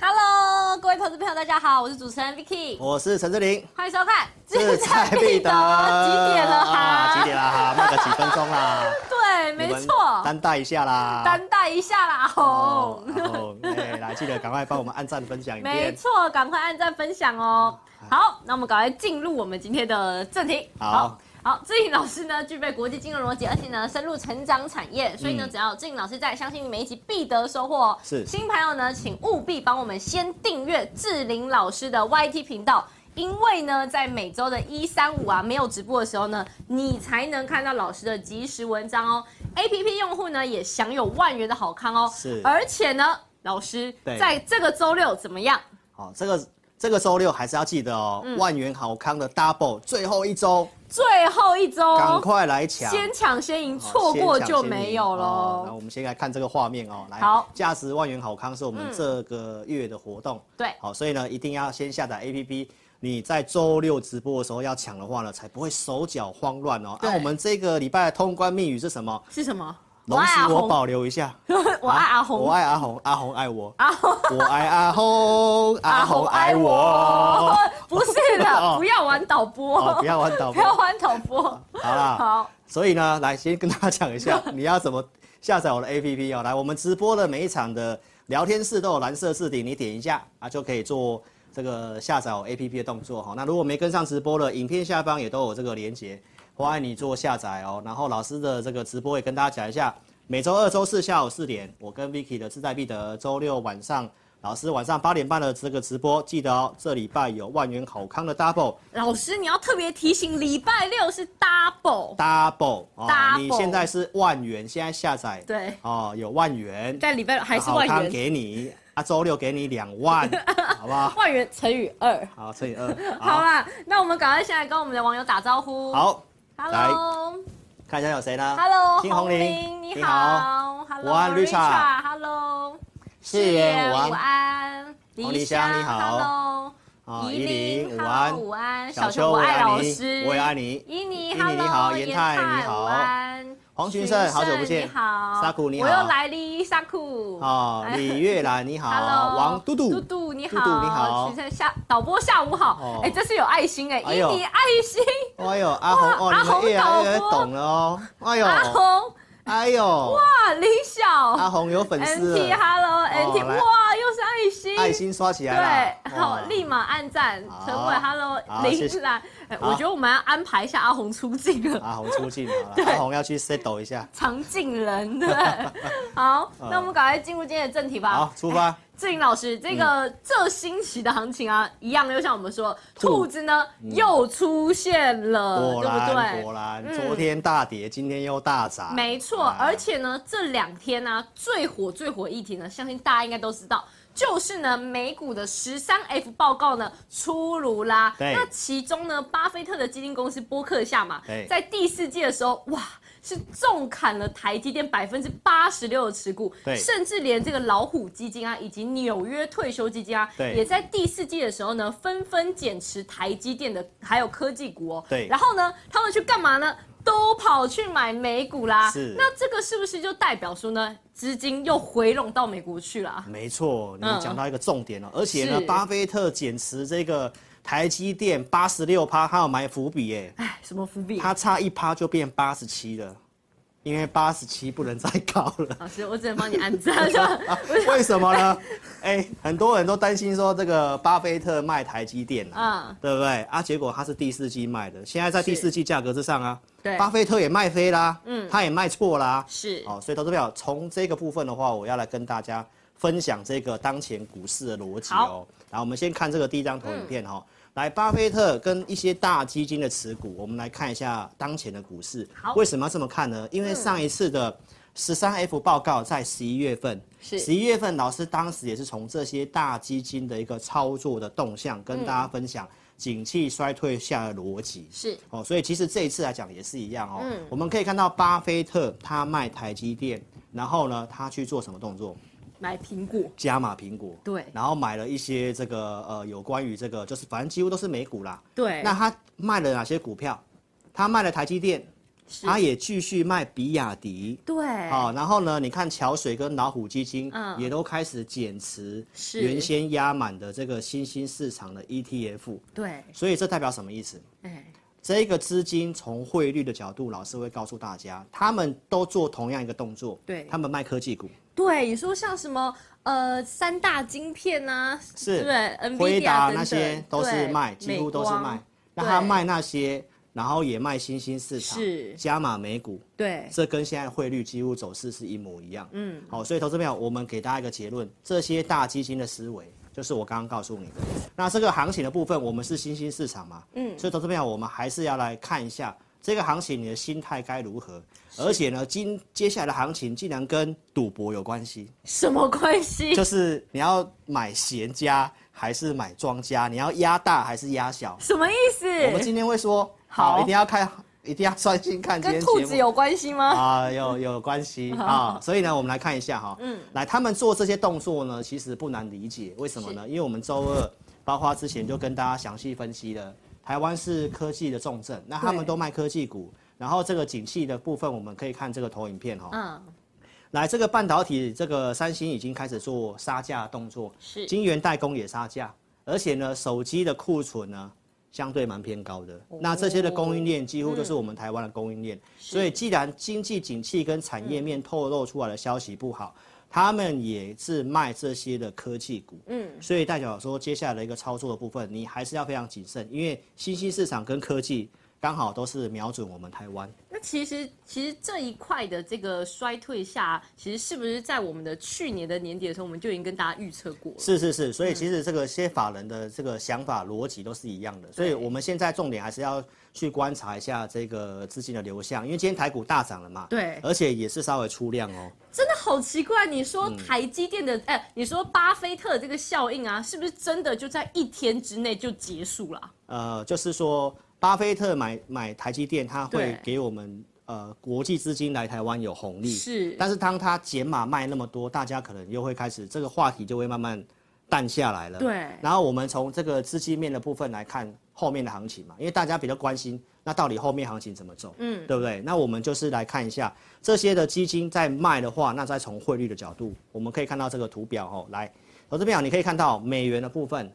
Hello，各位投资朋友，大家好，我是主持人 Vicky，我是陈志玲，欢迎收看志在必得。几点了哈？啊、几点了哈？慢个几分钟啦。对，没错。担待一下啦。担待一下啦，红。哦，哎，来，记得赶快帮我们按赞分享。没错，赶快按赞分享哦。好，那我们赶快进入我们今天的正题。好。好好，志颖老师呢，具备国际金融逻辑，而且呢，深入成长产业，所以呢，只要志颖老师在，相信你每一集必得收获。是新朋友呢，请务必帮我们先订阅志玲老师的 YT 频道，因为呢，在每周的一三五啊，没有直播的时候呢，你才能看到老师的即时文章哦。APP 用户呢，也享有万元的好康哦。是，而且呢，老师在这个周六怎么样？好，这个这个周六还是要记得哦，嗯、万元好康的 Double 最后一周。最后一周，赶快来抢！先抢先赢，错过就没有了。哦。那我们先来看这个画面哦，来，好，价值万元好康是我们这个月的活动。对，好，所以呢，一定要先下载 APP。你在周六直播的时候要抢的话呢，才不会手脚慌乱哦。那我们这个礼拜的通关密语是什么？是什么？龙石我保留一下。我爱阿红，我爱阿红，阿红爱我。阿红，我爱阿红，阿红爱我。不是的，不要玩导播，不要玩导播，不要玩导播。好啦，好。所以呢，来先跟大家讲一下，你要怎么下载我的 APP 哦。来，我们直播的每一场的聊天室都有蓝色置顶，你点一下啊，就可以做这个下载我 APP 的动作哈。那如果没跟上直播的，影片下方也都有这个连结。欢迎你做下载哦，然后老师的这个直播也跟大家讲一下，每周二、周四下午四点，我跟 Vicky 的志在必得；周六晚上，老师晚上八点半的这个直播，记得哦，这礼拜有万元好康的 Double。老师你要特别提醒，礼拜六是 Double。Double，哦，你现在是万元，现在下载，对，哦，有万元，在礼拜还是万元，好康给你。啊，周六给你两万，好不好？万元乘以二，好，乘以二。好啦，那我们赶快先来跟我们的网友打招呼。好。Hello，看一下有谁呢？Hello，金红玲，你好。午安，Richard，Hello，谢谢午安，李香你好。好，依琳午安，午安，小秋我爱老师，我也爱你。依妮你好，严泰你好。黄群胜，好久不见。你好，沙库你好。我又来哩，沙库。哦，李月兰你好。Hello，王嘟嘟。嘟嘟你好。嘟嘟你好。群胜下导播下午好。哎，这是有爱心哎，以你爱心。哎呦，阿红哦，你们越来越懂了哦。哎呦，阿红。哎呦，哇，李小。阿红有粉丝。NT，Hello，NT，哇，又是爱心。爱心刷起来了。对，好，立马按赞。陈伟，Hello，林兰。我觉得我们要安排一下阿红出镜了。阿红出镜好了，阿红要去 settle 一下。常进人，对。好，那我们赶快进入今天的正题吧。好，出发。志颖老师，这个这星期的行情啊，一样又像我们说，兔子呢又出现了，对不对？果然，昨天大跌，今天又大涨。没错，而且呢，这两天呢最火最火议题呢，相信大家应该都知道。就是呢，美股的十三 F 报告呢出炉啦。对。那其中呢，巴菲特的基金公司波克夏嘛，在第四季的时候，哇，是重砍了台积电百分之八十六的持股。对。甚至连这个老虎基金啊，以及纽约退休基金啊，对，也在第四季的时候呢，纷纷减持台积电的还有科技股哦。对。然后呢，他们去干嘛呢？都跑去买美股啦，是。那这个是不是就代表说呢，资金又回笼到美国去了？没错，你讲到一个重点了。嗯、而且呢，巴菲特减持这个台积电八十六趴，他有埋伏笔耶。哎，什么伏笔？他差一趴就变八十七了，因为八十七不能再高了。老师，我只能帮你按赞。为什么呢？哎，很多人都担心说这个巴菲特卖台积电啊，嗯、对不对？啊，结果他是第四季卖的，现在在第四季价格之上啊。对，巴菲特也卖飞啦，嗯，他也卖错啦，是，哦，所以投资票从这个部分的话，我要来跟大家分享这个当前股市的逻辑哦。然后我们先看这个第一张投影片哈、哦，来，巴菲特跟一些大基金的持股，我们来看一下当前的股市。好，为什么要这么看呢？因为上一次的十三 F 报告在十一月份，是。十一月份，老师当时也是从这些大基金的一个操作的动向跟大家分享。景气衰退下的逻辑是哦，所以其实这一次来讲也是一样哦。嗯，我们可以看到巴菲特他卖台积电，然后呢，他去做什么动作？买苹果，加码苹果。对，然后买了一些这个呃有关于这个就是反正几乎都是美股啦。对，那他卖了哪些股票？他卖了台积电。他也继续卖比亚迪，对，好，然后呢，你看桥水跟老虎基金，也都开始减持原先压满的这个新兴市场的 ETF，对，所以这代表什么意思？哎，这个资金从汇率的角度，老师会告诉大家，他们都做同样一个动作，对，他们卖科技股，对，你说像什么呃三大晶片啊，是，对，辉达那些都是卖，几乎都是卖，那他卖那些。然后也卖新兴市场，是加码美股，对，这跟现在汇率几乎走势是一模一样。嗯，好，所以投资朋友，我们给大家一个结论：这些大基金的思维，就是我刚刚告诉你的。那这个行情的部分，我们是新兴市场嘛？嗯，所以投资朋友，我们还是要来看一下这个行情，你的心态该如何？而且呢，今接下来的行情竟然跟赌博有关系？什么关系？就是 你要买闲家还是买庄家？你要压大还是压小？什么意思？我们今天会说。好，一定要看，一定要专心看。跟兔子有关系吗？啊，有有关系 啊，所以呢，我们来看一下哈。嗯，来，他们做这些动作呢，其实不难理解，为什么呢？因为我们周二包括之前就跟大家详细分析了，台湾是科技的重镇，那他们都卖科技股，然后这个景气的部分，我们可以看这个投影片哈。嗯。来，这个半导体，这个三星已经开始做杀价动作，是，晶圆代工也杀价，而且呢，手机的库存呢。相对蛮偏高的，那这些的供应链几乎都是我们台湾的供应链，所以既然经济景气跟产业面透露出来的消息不好，他们也是卖这些的科技股，嗯，所以代表说接下来的一个操作的部分，你还是要非常谨慎，因为新兴市场跟科技。刚好都是瞄准我们台湾。那其实，其实这一块的这个衰退下，其实是不是在我们的去年的年底的时候，我们就已经跟大家预测过了？是是是，所以其实这个些法人的这个想法逻辑都是一样的。所以我们现在重点还是要去观察一下这个资金的流向，因为今天台股大涨了嘛。对。而且也是稍微出量哦。真的好奇怪，你说台积电的，哎、嗯，你说巴菲特这个效应啊，是不是真的就在一天之内就结束了？呃，就是说。巴菲特买买台积电，他会给我们呃国际资金来台湾有红利。是，但是当他减码卖那么多，大家可能又会开始这个话题就会慢慢淡下来了。对。然后我们从这个资金面的部分来看后面的行情嘛，因为大家比较关心，那到底后面行情怎么走？嗯，对不对？那我们就是来看一下这些的基金在卖的话，那再从汇率的角度，我们可以看到这个图表哦，来，投资表你可以看到美元的部分。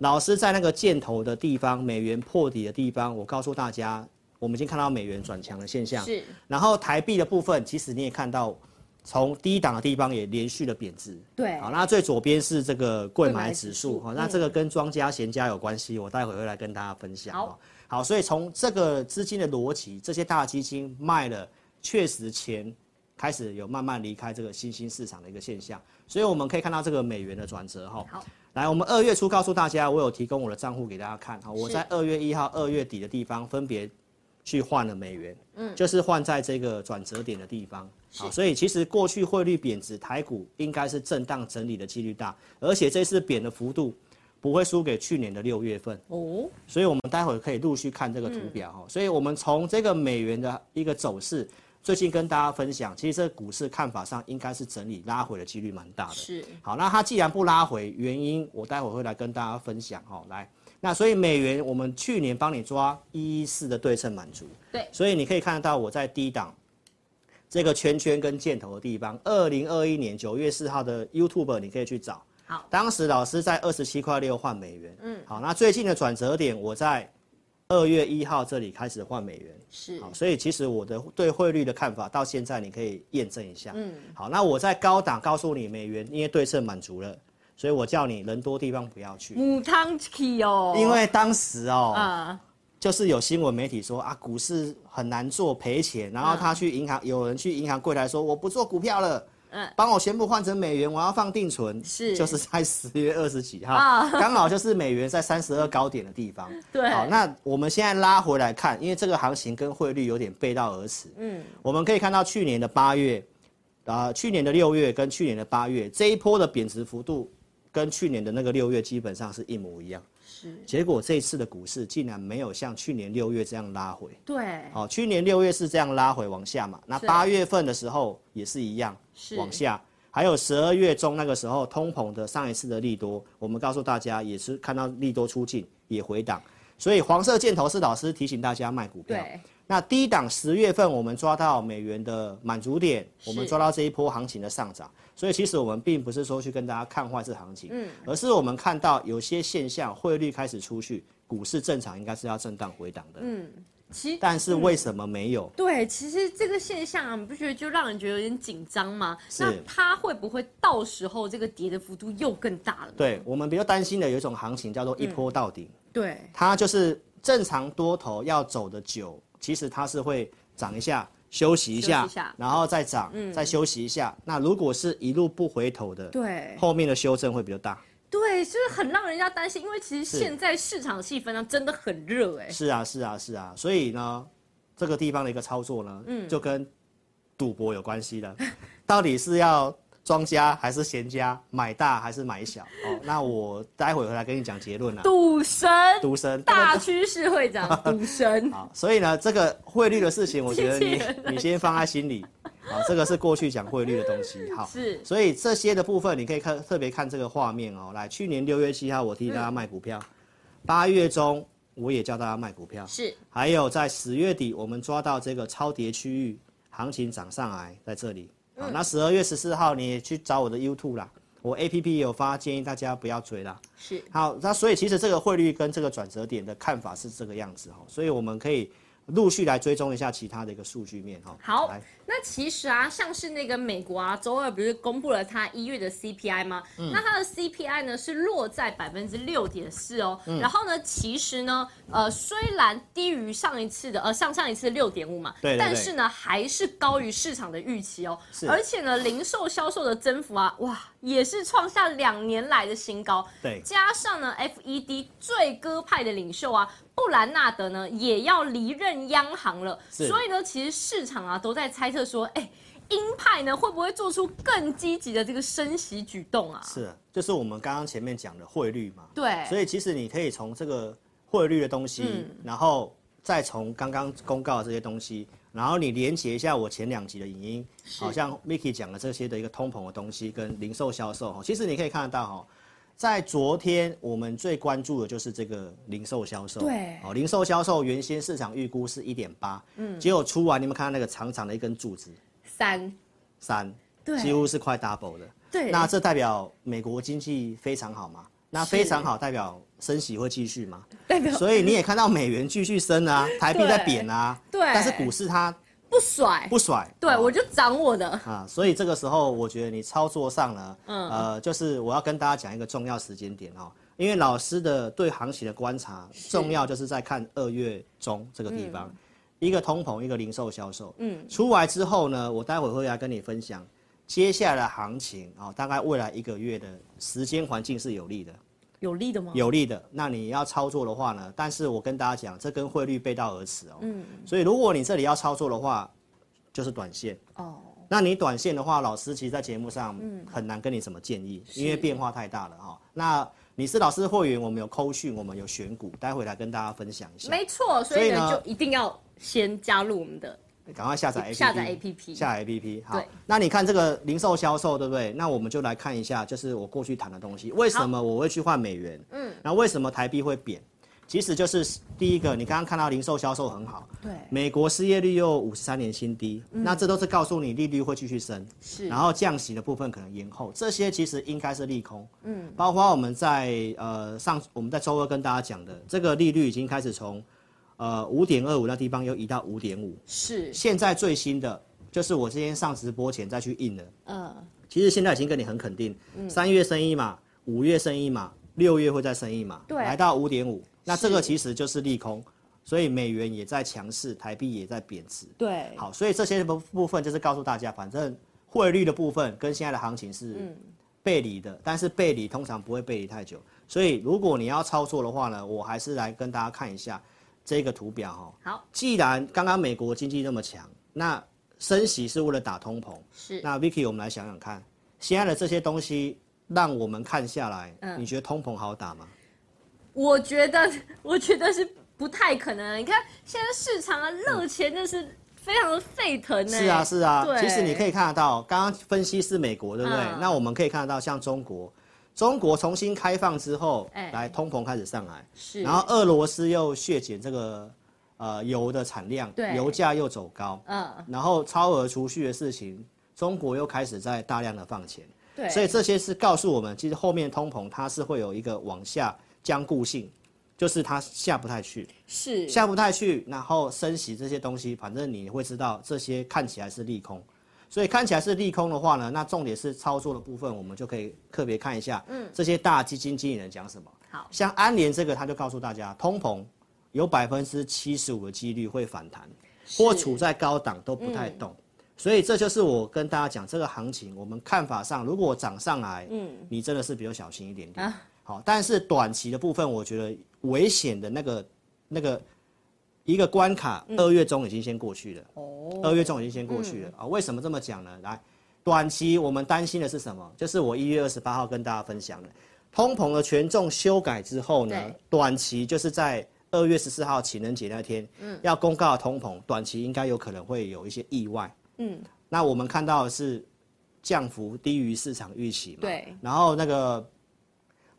老师在那个箭头的地方，美元破底的地方，我告诉大家，我们已经看到美元转强的现象。是。然后台币的部分，其实你也看到，从低档的地方也连续的贬值。对。好，那最左边是这个柜买指数，好，那这个跟庄家闲家有关系，我待会会来跟大家分享。好。好，所以从这个资金的逻辑，这些大基金卖了，确实钱开始有慢慢离开这个新兴市场的一个现象，所以我们可以看到这个美元的转折。哈。好。来，我们二月初告诉大家，我有提供我的账户给大家看。哈，我在二月一号、二月底的地方分别去换了美元，嗯，就是换在这个转折点的地方。好，所以其实过去汇率贬值，台股应该是震荡整理的几率大，而且这次贬的幅度不会输给去年的六月份。哦，所以我们待会可以陆续看这个图表哈。所以我们从这个美元的一个走势。最近跟大家分享，其实这个股市看法上应该是整理拉回的几率蛮大的。是。好，那它既然不拉回，原因我待会会来跟大家分享。好，来，那所以美元我们去年帮你抓一一四的对称满足。对。所以你可以看得到我在低档这个圈圈跟箭头的地方，二零二一年九月四号的 YouTube 你可以去找。好。当时老师在二十七块六换美元。嗯。好，那最近的转折点我在。二月一号这里开始换美元，是。好，所以其实我的对汇率的看法到现在你可以验证一下。嗯，好，那我在高档告诉你美元因为对称满足了，所以我叫你人多地方不要去。母汤 key 哦，因为当时哦，就是有新闻媒体说啊，股市很难做，赔钱，然后他去银行，嗯、有人去银行柜台说我不做股票了，嗯，帮我全部换成美元，我要放定存，是，就是在十月二十几号，刚、哦、好就是美元在三十二高点的地方，对，好，那我们现在拉回来看，因为这个行情跟汇率有点背道而驰，嗯，我们可以看到去年的八月。啊，去年的六月跟去年的八月这一波的贬值幅度，跟去年的那个六月基本上是一模一样。是。结果这一次的股市竟然没有像去年六月这样拉回。对。好，去年六月是这样拉回往下嘛？那八月份的时候也是一样，是往下。还有十二月中那个时候通膨的上一次的利多，我们告诉大家也是看到利多出尽也回档，所以黄色箭头是老师提醒大家卖股票。对。那低档十月份我们抓到美元的满足点，我们抓到这一波行情的上涨，所以其实我们并不是说去跟大家看坏这行情，嗯，而是我们看到有些现象，汇率开始出去，股市正常应该是要震荡回档的，嗯，其实但是为什么没有？对，其实这个现象啊，你不觉得就让人觉得有点紧张吗？那它会不会到时候这个跌的幅度又更大了？对，我们比较担心的有一种行情叫做一波到底，嗯，对，它就是正常多头要走的久。其实它是会涨一下，休息一下，一下然后再涨，嗯，再休息一下。那如果是一路不回头的，对，后面的修正会比较大。对，就是很让人家担心，因为其实现在市场气氛呢真的很热哎。是啊，是啊，是啊。所以呢，这个地方的一个操作呢，嗯，就跟赌博有关系的，到底是要。庄家还是闲家，买大还是买小？哦，那我待会回来跟你讲结论了。赌神，赌神，大趋势会长，赌神。好，所以呢，这个汇率的事情，我觉得你你先放在心里。好，这个是过去讲汇率的东西。好，是。所以这些的部分，你可以看特别看这个画面哦。来，去年六月七号，我替大家卖股票；八月中，我也叫大家卖股票。是。还有在十月底，我们抓到这个超跌区域，行情涨上来，在这里。好，那十二月十四号你也去找我的 YouTube 啦，我 APP 有发，建议大家不要追啦。是，好，那所以其实这个汇率跟这个转折点的看法是这个样子哈，所以我们可以陆续来追踪一下其他的一个数据面哈。好。那其实啊，像是那个美国啊，周二不是公布了它一月的 CPI 吗？嗯、那它的 CPI 呢是落在百分之六点四哦。嗯、然后呢，其实呢，呃，虽然低于上一次的，呃，上上一次六点五嘛，对，对，对，但是呢，还是高于市场的预期哦。是。而且呢，零售销售的增幅啊，哇，也是创下两年来的新高。对。加上呢，FED 最鸽派的领袖啊，布兰纳德呢，也要离任央行了。所以呢，其实市场啊都在猜测。说，哎，鹰派呢会不会做出更积极的这个升息举动啊？是，就是我们刚刚前面讲的汇率嘛。对。所以其实你可以从这个汇率的东西，嗯、然后再从刚刚公告的这些东西，然后你连接一下我前两集的影音，好像 Micky 讲的这些的一个通膨的东西跟零售销售，其实你可以看得到哈。在昨天，我们最关注的就是这个零售销售。对，哦，零售销售原先市场预估是一点八，嗯，结果出完，你们看到那个长长的一根柱子，三，三，对，几乎是快 double 的。对，那这代表美国经济非常好嘛？那非常好，代表升息会继续吗？代表，所以你也看到美元继续升啊，台币在贬啊，对，但是股市它。不甩，不甩，对、哦、我就涨我的。啊，所以这个时候我觉得你操作上呢，嗯，呃，就是我要跟大家讲一个重要时间点哦，因为老师的对行情的观察重要，就是在看二月中这个地方，嗯、一个通膨，一个零售销售，嗯，出来之后呢，我待会会来跟你分享接下来的行情啊、哦，大概未来一个月的时间环境是有利的，有利的吗？有利的，那你要操作的话呢？但是我跟大家讲，这跟汇率背道而驰哦。嗯。所以如果你这里要操作的话，就是短线。哦。那你短线的话，老师其实，在节目上很难跟你什么建议，因为变化太大了哈。那你是老师的会员，我们有扣讯，我们有选股，待会来跟大家分享一下。没错，所以呢，就一定要先加入我们的。赶快下载 APP，下载 APP，下载 APP。好，那你看这个零售销售，对不对？那我们就来看一下，就是我过去谈的东西，为什么我会去换美元？嗯，那为什么台币会贬？其实就是第一个，你刚刚看到零售销售很好，对，美国失业率又五十三年新低，那这都是告诉你利率会继续升，是，然后降息的部分可能延后，这些其实应该是利空。嗯，包括我们在呃上我们在周二跟大家讲的，这个利率已经开始从。呃，五点二五那地方又移到五点五，是。现在最新的就是我今天上直播前再去印的，嗯。其实现在已经跟你很肯定，三、嗯、月升一码，五月升一码，六月会再升一码，对，来到五点五。那这个其实就是利空，所以美元也在强势，台币也在贬值。对，好，所以这些部部分就是告诉大家，反正汇率的部分跟现在的行情是背离的，嗯、但是背离通常不会背离太久。所以如果你要操作的话呢，我还是来跟大家看一下这个图表哈。好，既然刚刚美国经济那么强，那升息是为了打通膨，是。那 Vicky，我们来想想看，现在的这些东西让我们看下来，嗯、你觉得通膨好打吗？我觉得，我觉得是不太可能。你看现在市场啊，热钱真是非常的沸腾呢。是啊，是啊。对。其实你可以看得到，刚刚分析是美国，对不对？嗯、那我们可以看得到，像中国，中国重新开放之后，欸、来通膨开始上来，是。然后俄罗斯又削减这个呃油的产量，对，油价又走高，嗯。然后超额储蓄的事情，中国又开始在大量的放钱，对。所以这些是告诉我们，其实后面通膨它是会有一个往下。僵固性，就是它下不太去，是下不太去，然后升息这些东西，反正你会知道这些看起来是利空，所以看起来是利空的话呢，那重点是操作的部分，我们就可以特别看一下，嗯，这些大基金经理人讲什么。好，像安联这个，他就告诉大家，通膨有百分之七十五的几率会反弹，或处在高档都不太动，嗯，所以这就是我跟大家讲这个行情，我们看法上，如果涨上来，嗯，你真的是比较小心一点点。啊。好，但是短期的部分，我觉得危险的那个那个一个关卡，二月中已经先过去了。哦，二月中已经先过去了啊？为什么这么讲呢？来，短期我们担心的是什么？就是我一月二十八号跟大家分享的，通膨的权重修改之后呢，短期就是在二月十四号情人节那天，嗯，要公告通膨，短期应该有可能会有一些意外。嗯，那我们看到的是降幅低于市场预期嘛？对，然后那个。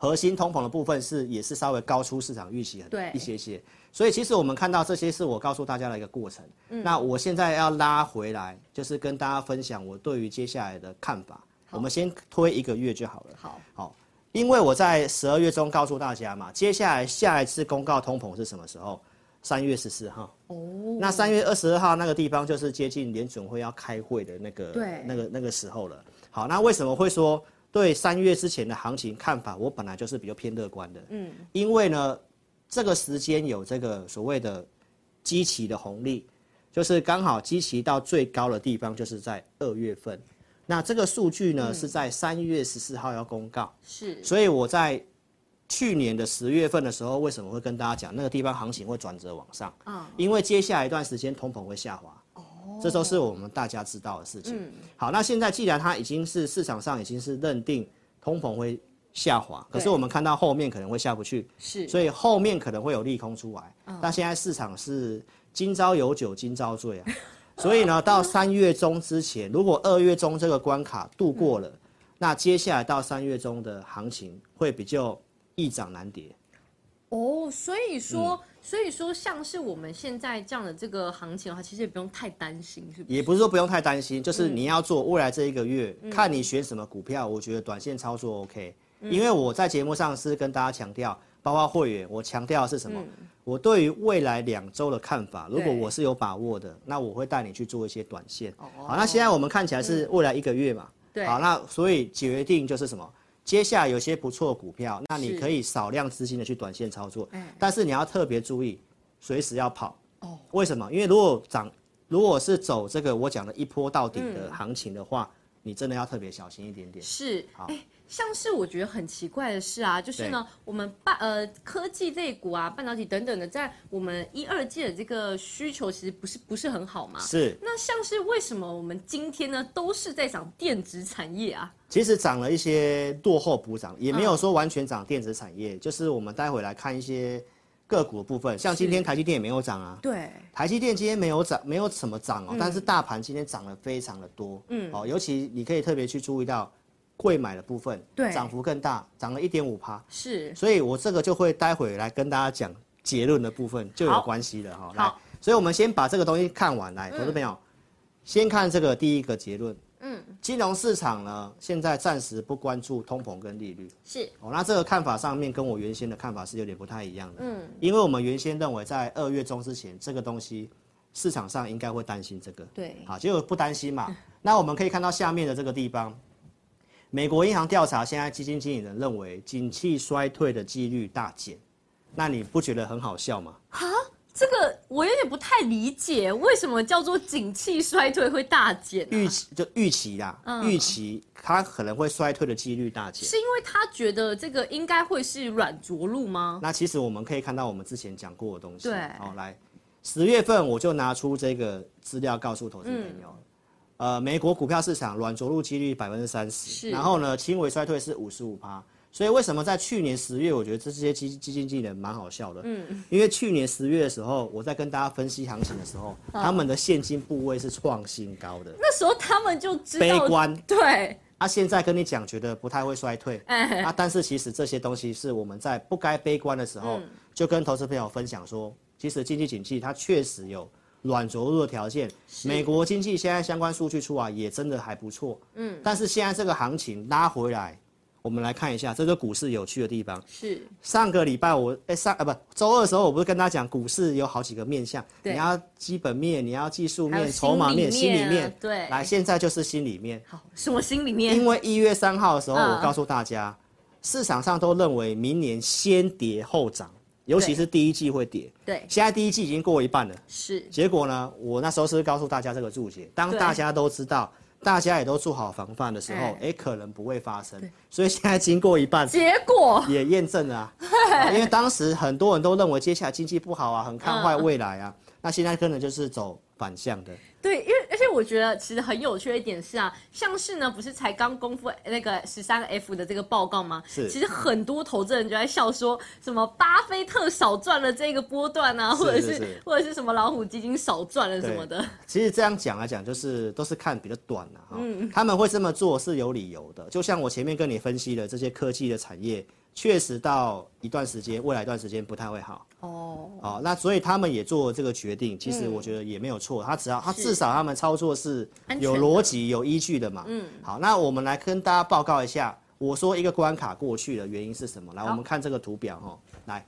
核心通膨的部分是也是稍微高出市场预期很一些些，所以其实我们看到这些是我告诉大家的一个过程。嗯，那我现在要拉回来，就是跟大家分享我对于接下来的看法。我们先推一个月就好了。好，好，因为我在十二月中告诉大家嘛，接下来下一次公告通膨是什么时候？三月十四号。哦。那三月二十二号那个地方就是接近联准会要开会的那个那个那个时候了。好，那为什么会说？对三月之前的行情看法，我本来就是比较偏乐观的。嗯，因为呢，这个时间有这个所谓的基期的红利，就是刚好基期到最高的地方就是在二月份。那这个数据呢，是在三月十四号要公告。是。所以我在去年的十月份的时候，为什么会跟大家讲那个地方行情会转折往上？啊，因为接下来一段时间通膨会下滑。哦这都是我们大家知道的事情。嗯、好，那现在既然它已经是市场上已经是认定通膨会下滑，可是我们看到后面可能会下不去，是，所以后面可能会有利空出来。嗯、但现在市场是今朝有酒今朝醉啊，所以呢，到三月中之前，如果二月中这个关卡度过了，嗯、那接下来到三月中的行情会比较易涨难跌。哦，所以说。嗯所以说，像是我们现在这样的这个行情的话，其实也不用太担心，是不是？也不是说不用太担心，就是你要做未来这一个月，嗯、看你选什么股票。我觉得短线操作 OK，、嗯、因为我在节目上是跟大家强调，包括会员，我强调的是什么？嗯、我对于未来两周的看法，如果我是有把握的，那我会带你去做一些短线。哦、好，那现在我们看起来是未来一个月嘛？对、嗯。好，那所以决定就是什么？接下来有些不错的股票，那你可以少量资金的去短线操作，是但是你要特别注意，随时要跑。哦，为什么？因为如果涨，如果是走这个我讲的一波到底的行情的话，嗯、你真的要特别小心一点点。是，好。像是我觉得很奇怪的是啊，就是呢，我们半呃科技类股啊，半导体等等的，在我们一二季的这个需求其实不是不是很好嘛。是。那像是为什么我们今天呢都是在涨电子产业啊？其实涨了一些落后补涨，也没有说完全涨电子产业。嗯、就是我们待会来看一些个股的部分，像今天台积电也没有涨啊。对。台积电今天没有涨，没有什么涨哦，嗯、但是大盘今天涨了非常的多。嗯。哦，尤其你可以特别去注意到。会买的部分，对，涨幅更大，涨了一点五趴，是，所以我这个就会待会来跟大家讲结论的部分就有关系了哈。来，所以我们先把这个东西看完来，投资朋友，先看这个第一个结论，嗯，金融市场呢现在暂时不关注通膨跟利率，是，哦，那这个看法上面跟我原先的看法是有点不太一样的，嗯，因为我们原先认为在二月中之前这个东西市场上应该会担心这个，对，好，结果不担心嘛，那我们可以看到下面的这个地方。美国银行调查，现在基金经理人认为景气衰退的几率大减，那你不觉得很好笑吗？哈，这个我有点不太理解，为什么叫做景气衰退会大减？预期就预期啦，预期它可能会衰退的几率大减。是因为他觉得这个应该会是软着陆吗？那其实我们可以看到我们之前讲过的东西。对，好来，十月份我就拿出这个资料告诉投资朋友，呃，美国股票市场软着陆几率百分之三十，然后呢，轻微衰退是五十五趴。所以为什么在去年十月，我觉得这些基基金经理人蛮好笑的。嗯，因为去年十月的时候，我在跟大家分析行情的时候，他们的现金部位是创新高的。那时候他们就知道悲观。对。啊，现在跟你讲，觉得不太会衰退。哎。啊，但是其实这些东西是我们在不该悲观的时候，就跟投资朋友分享说，其实经济景气它确实有软着陆的条件。美国经济现在相关数据出来也真的还不错。嗯。但是现在这个行情拉回来。我们来看一下，这个股市有趣的地方。是上个礼拜我哎上啊不周二的时候，我不是跟大家讲股市有好几个面向，你要基本面，你要技术面、筹码面、心里面。对，来现在就是心里面。好，什么心里面？因为一月三号的时候，我告诉大家，市场上都认为明年先跌后涨，尤其是第一季会跌。对，现在第一季已经过一半了。是。结果呢？我那时候是告诉大家这个注解？当大家都知道。大家也都做好防范的时候，哎、可能不会发生。所以现在经过一半，结果也验证了 啊。因为当时很多人都认为接下来经济不好啊，很看坏未来啊。嗯、那现在可能就是走反向的。对，因为而且我觉得其实很有趣的一点是啊，像是呢，不是才刚公布那个十三 F 的这个报告吗？是。其实很多投资人就在笑说，什么巴菲特少赚了这个波段啊，或者是，或者是什么老虎基金少赚了什么的。其实这样讲来讲，就是都是看比较短的哈。嗯。他们会这么做是有理由的，就像我前面跟你分析的这些科技的产业。确实到一段时间，未来一段时间不太会好哦。哦，那所以他们也做了这个决定，其实我觉得也没有错。他只要他至少他们操作是有逻辑、有依据的嘛。嗯。好，那我们来跟大家报告一下，我说一个关卡过去的原因是什么？来，我们看这个图表哈。来，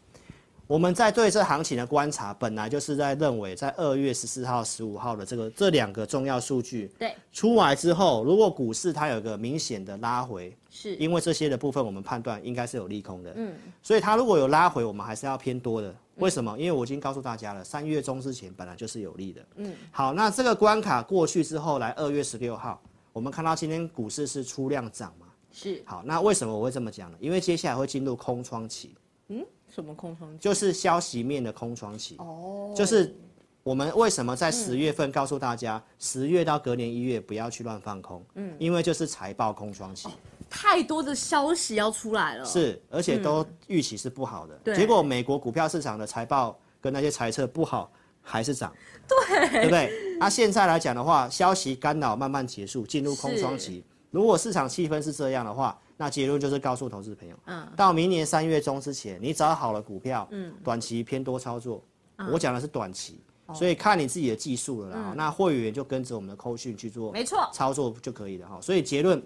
我们在对这行情的观察，本来就是在认为，在二月十四号、十五号的这个这两个重要数据对出来之后，如果股市它有个明显的拉回。是因为这些的部分，我们判断应该是有利空的，嗯，所以它如果有拉回，我们还是要偏多的。为什么？因为我已经告诉大家了，三月中之前本来就是有利的，嗯。好，那这个关卡过去之后，来二月十六号，我们看到今天股市是出量涨嘛？是。好，那为什么我会这么讲呢？因为接下来会进入空窗期。嗯？什么空窗期？就是消息面的空窗期。哦。就是我们为什么在十月份告诉大家，十月到隔年一月不要去乱放空？嗯。因为就是财报空窗期。太多的消息要出来了，是，而且都预期是不好的。对，结果美国股票市场的财报跟那些财测不好，还是涨。对，对不对？那、啊、现在来讲的话，消息干扰慢慢结束，进入空窗期。如果市场气氛是这样的话，那结论就是告诉投资朋友，嗯，到明年三月中之前，你找好了股票，嗯，短期偏多操作。嗯、我讲的是短期，所以看你自己的技术了啦。嗯、那会员就跟着我们的扣讯去做，没错，操作就可以了哈。所以结论，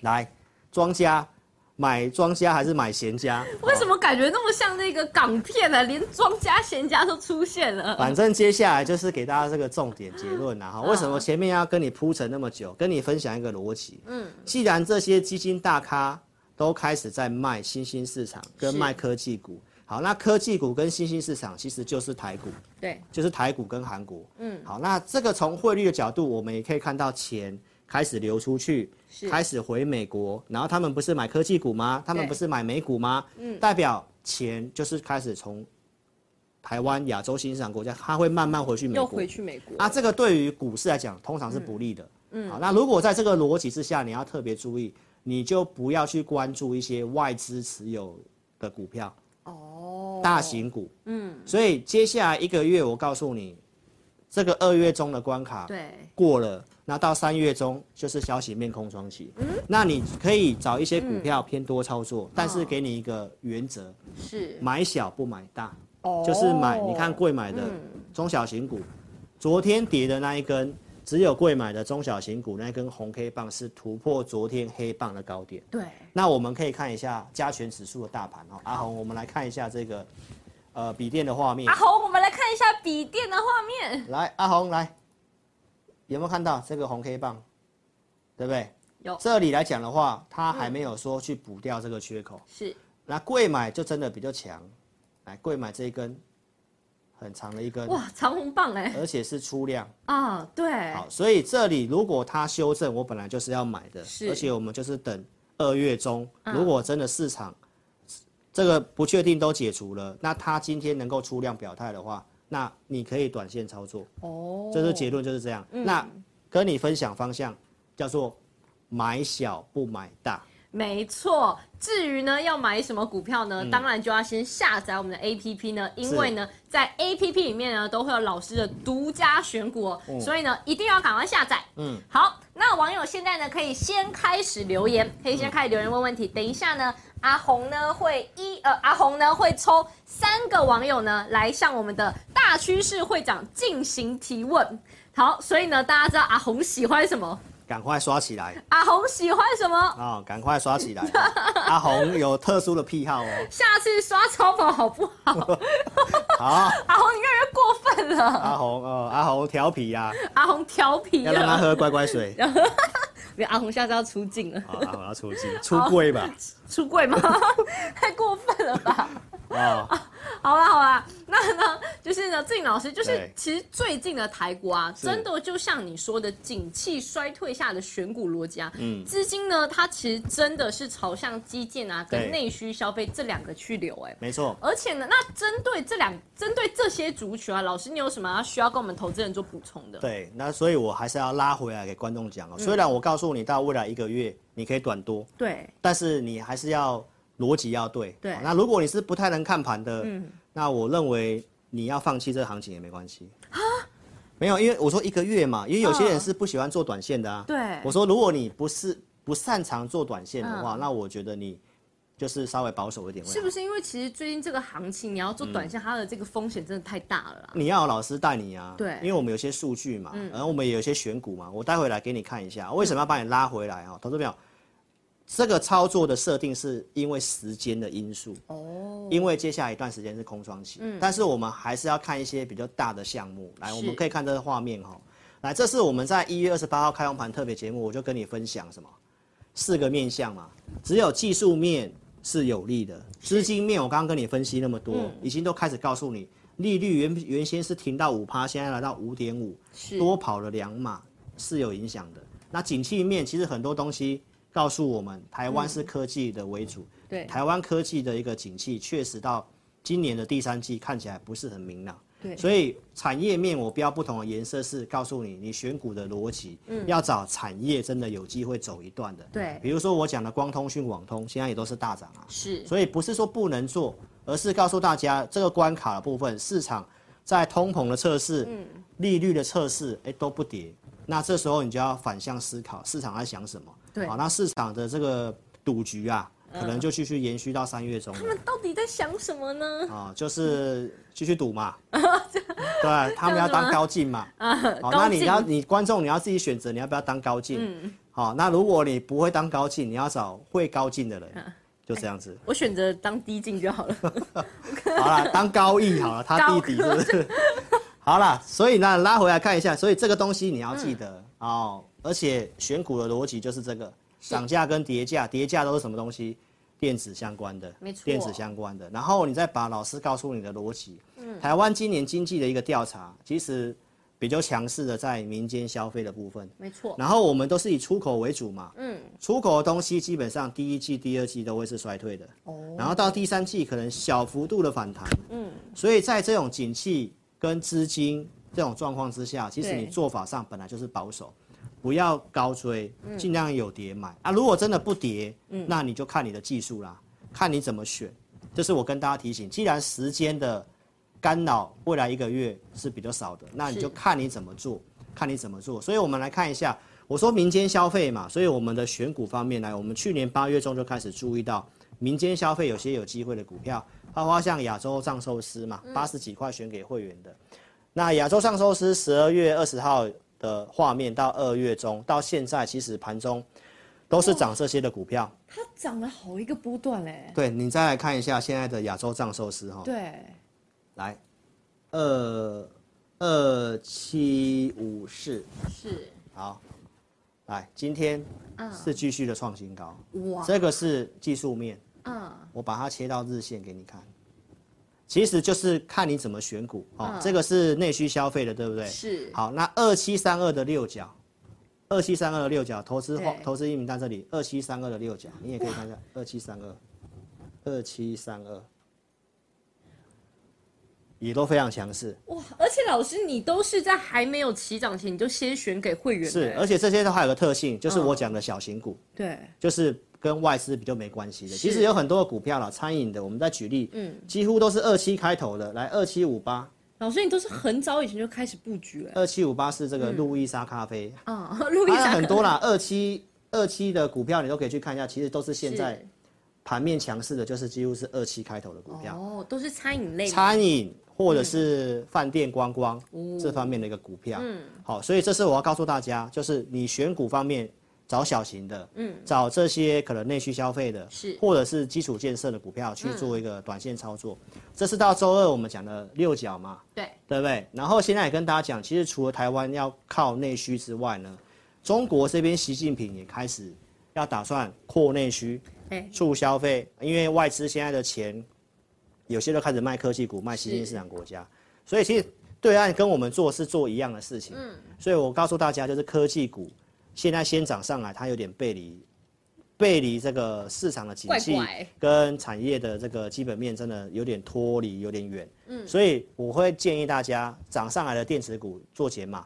来。庄家买庄家还是买闲家？为什么感觉那么像那个港片呢？连庄家闲家都出现了。反正接下来就是给大家这个重点结论了哈。为什么前面要跟你铺陈那么久？跟你分享一个逻辑。嗯，既然这些基金大咖都开始在卖新兴市场跟卖科技股，好，那科技股跟新兴市场其实就是台股，对，就是台股跟韩国。嗯，好，那这个从汇率的角度，我们也可以看到钱。开始流出去，开始回美国，然后他们不是买科技股吗？他们不是买美股吗？嗯，代表钱就是开始从台湾、亚洲新兴市场国家，它会慢慢回去美国。又回去美国。啊，这个对于股市来讲，通常是不利的。嗯，好，那如果在这个逻辑之下，你要特别注意，你就不要去关注一些外资持有的股票。哦。大型股。嗯。所以接下来一个月，我告诉你，这个二月中的关卡，对，过了。那到三月中就是消息面空窗期，嗯，那你可以找一些股票偏多操作，嗯、但是给你一个原则，是。买小不买大，哦，就是买你看贵买的中小型股，嗯、昨天跌的那一根，只有贵买的中小型股那一根红 K 棒是突破昨天黑棒的高点，对，那我们可以看一下加权指数的大盘哦，阿红，我们来看一下这个，呃，笔电的画面，阿红，我们来看一下笔电的画面，来，阿红来。有没有看到这个红 K 棒，对不对？有。这里来讲的话，它还没有说去补掉这个缺口。是。那贵买就真的比较强，来贵买这一根，很长的一根，哇，长红棒哎，而且是出量啊，对，好，所以这里如果它修正，我本来就是要买的，是，而且我们就是等二月中，如果真的市场这个不确定都解除了，那它今天能够出量表态的话，那你可以短线操作，哦，这是结论就是这样，嗯、那跟你分享方向叫做买小不买大。没错，至于呢要买什么股票呢？嗯、当然就要先下载我们的 APP 呢，因为呢在 APP 里面呢都会有老师的独家选股哦，嗯、所以呢一定要赶快下载。嗯，好，那网友现在呢可以先开始留言，可以先开始留言问问题。嗯、等一下呢，阿红呢会一呃阿红呢会抽三个网友呢来向我们的大趋势会长进行提问。好，所以呢大家知道阿红喜欢什么？赶快刷起来！阿红喜欢什么？啊、哦，赶快刷起来！阿红有特殊的癖好哦。下次刷超跑好不好？好。阿红，你越来越过分了。阿红，哦，阿红调皮呀、啊。阿红调皮。要让他喝乖乖水。阿红下次要出镜了。阿红要出镜，出柜吧？出柜吗？太过分了吧？啊。好 啦好啦，那呢，就是呢，郑老师，就是其实最近的台股啊，真的就像你说的，景气衰退下的选股逻辑啊，嗯，资金呢，它其实真的是朝向基建啊跟内需消费这两个去流，哎，没错。而且呢，那针对这两，针对这些族群啊，老师你有什么要需要跟我们投资人做补充的？对，那所以我还是要拉回来给观众讲哦。虽然我告诉你到未来一个月你可以短多，对，但是你还是要。逻辑要对，对。那如果你是不太能看盘的，嗯，那我认为你要放弃这个行情也没关系。啊？没有，因为我说一个月嘛，因为有些人是不喜欢做短线的啊。对。我说如果你不是不擅长做短线的话，那我觉得你就是稍微保守一点。是不是因为其实最近这个行情你要做短线，它的这个风险真的太大了？你要有老师带你啊。对。因为我们有些数据嘛，然后我们也有些选股嘛，我待会来给你看一下，为什么要把你拉回来啊？投资朋友。这个操作的设定是因为时间的因素哦，因为接下来一段时间是空窗期，嗯，但是我们还是要看一些比较大的项目。来，我们可以看这个画面哈，来，这是我们在一月二十八号开红盘特别节目，我就跟你分享什么，四个面向嘛，只有技术面是有利的，资金面我刚刚跟你分析那么多，已经都开始告诉你，利率原原先是停到五趴，现在来到五点五，多跑了两码是有影响的。那景气面其实很多东西。告诉我们，台湾是科技的为主，嗯、对，台湾科技的一个景气确实到今年的第三季看起来不是很明朗，对，所以产业面我标不同的颜色是告诉你，你选股的逻辑，嗯，要找产业真的有机会走一段的，对，比如说我讲的光通讯、网通，现在也都是大涨啊，是，所以不是说不能做，而是告诉大家这个关卡的部分，市场在通膨的测试，嗯，利率的测试，哎，都不跌，那这时候你就要反向思考，市场在想什么？对，好，那市场的这个赌局啊，可能就继续延续到三月中。他们到底在想什么呢？啊，就是继续赌嘛。对，他们要当高进嘛。好，那你要你观众你要自己选择你要不要当高进。嗯。好，那如果你不会当高进，你要找会高进的人，就这样子。我选择当低进就好了。好了，当高义好了，他弟弟是不是？好了，所以呢，拉回来看一下，所以这个东西你要记得哦。而且选股的逻辑就是这个，涨价跟跌价，跌价都是什么东西？电子相关的，没错，电子相关的。然后你再把老师告诉你的逻辑，嗯，台湾今年经济的一个调查，其实比较强势的在民间消费的部分，没错。然后我们都是以出口为主嘛，嗯，出口的东西基本上第一季、第二季都会是衰退的，哦，然后到第三季可能小幅度的反弹，嗯，所以在这种景气跟资金这种状况之下，其实你做法上本来就是保守。不要高追，尽量有跌买、嗯、啊！如果真的不跌，嗯、那你就看你的技术啦，看你怎么选。这是我跟大家提醒，既然时间的干扰未来一个月是比较少的，那你就看你怎么做，看你怎么做。所以我们来看一下，我说民间消费嘛，所以我们的选股方面来，我们去年八月中就开始注意到民间消费有些有机会的股票，包括像亚洲藏寿司嘛，八十几块选给会员的。嗯、那亚洲上寿司十二月二十号。的画面到二月中到现在，其实盘中都是涨这些的股票，它涨了好一个波段嘞。对，你再来看一下现在的亚洲藏寿司哈。对，来，二二七五四。是。好，来，今天是继续的创新高。哇，这个是技术面，嗯，我把它切到日线给你看，其实就是看你怎么选股哦。嗯、这个是内需消费的，对不对？是。好，那二七三二的六角，二七三二的六角投资画投资一名单这里，二七三二的六角，你也可以看一下二七三二，二七三二。也都非常强势哇！而且老师，你都是在还没有起涨前，你就先选给会员。是，而且这些的话有个特性，就是我讲的小型股，对，就是跟外资比较没关系的。其实有很多的股票啦，餐饮的，我们再举例，嗯，几乎都是二七开头的，来二七五八。老师，你都是很早以前就开始布局了。二七五八是这个路易莎咖啡。啊，路易莎很多啦，二七二七的股票你都可以去看一下，其实都是现在盘面强势的，就是几乎是二七开头的股票。哦，都是餐饮类，餐饮。或者是饭店观光、嗯、这方面的一个股票，嗯，好，所以这是我要告诉大家，就是你选股方面找小型的，嗯，找这些可能内需消费的，是，或者是基础建设的股票去做一个短线操作。嗯、这是到周二我们讲的六角嘛，对，对不对？然后现在也跟大家讲，其实除了台湾要靠内需之外呢，中国这边习近平也开始要打算扩内需，促消费，因为外资现在的钱。有些都开始卖科技股，卖新兴市场国家，所以其实对岸跟我们做是做一样的事情。嗯，所以我告诉大家，就是科技股现在先涨上来，它有点背离，背离这个市场的景气跟产业的这个基本面，真的有点脱离，有点远。嗯，所以我会建议大家涨上来的电子股做解码，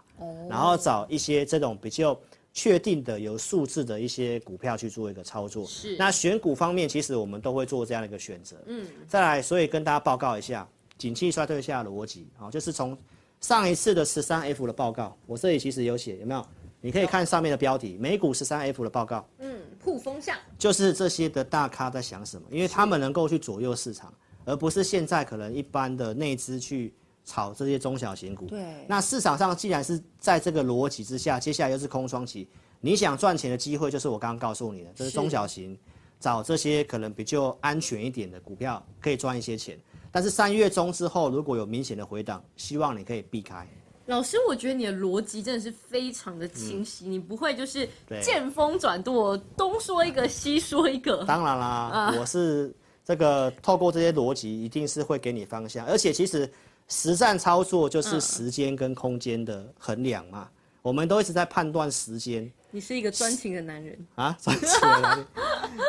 然后找一些这种比较。确定的有数字的一些股票去做一个操作，是。那选股方面，其实我们都会做这样的一个选择。嗯。再来，所以跟大家报告一下，景气衰退下的逻辑，啊，就是从上一次的十三 F 的报告，我这里其实有写，有没有？你可以看上面的标题，美股十三 F 的报告。嗯，护风向。就是这些的大咖在想什么？因为他们能够去左右市场，而不是现在可能一般的内资去。炒这些中小型股，对，那市场上既然是在这个逻辑之下，接下来又是空窗期，你想赚钱的机会就是我刚刚告诉你的，就是中小型，找这些可能比较安全一点的股票，可以赚一些钱。但是三月中之后如果有明显的回档，希望你可以避开。老师，我觉得你的逻辑真的是非常的清晰，嗯、你不会就是见风转舵，东说一个西说一个。当然啦，我是这个透过这些逻辑，一定是会给你方向，而且其实。实战操作就是时间跟空间的衡量嘛，嗯、我们都一直在判断时间。你是一个专情的男人。啊，专情的男人。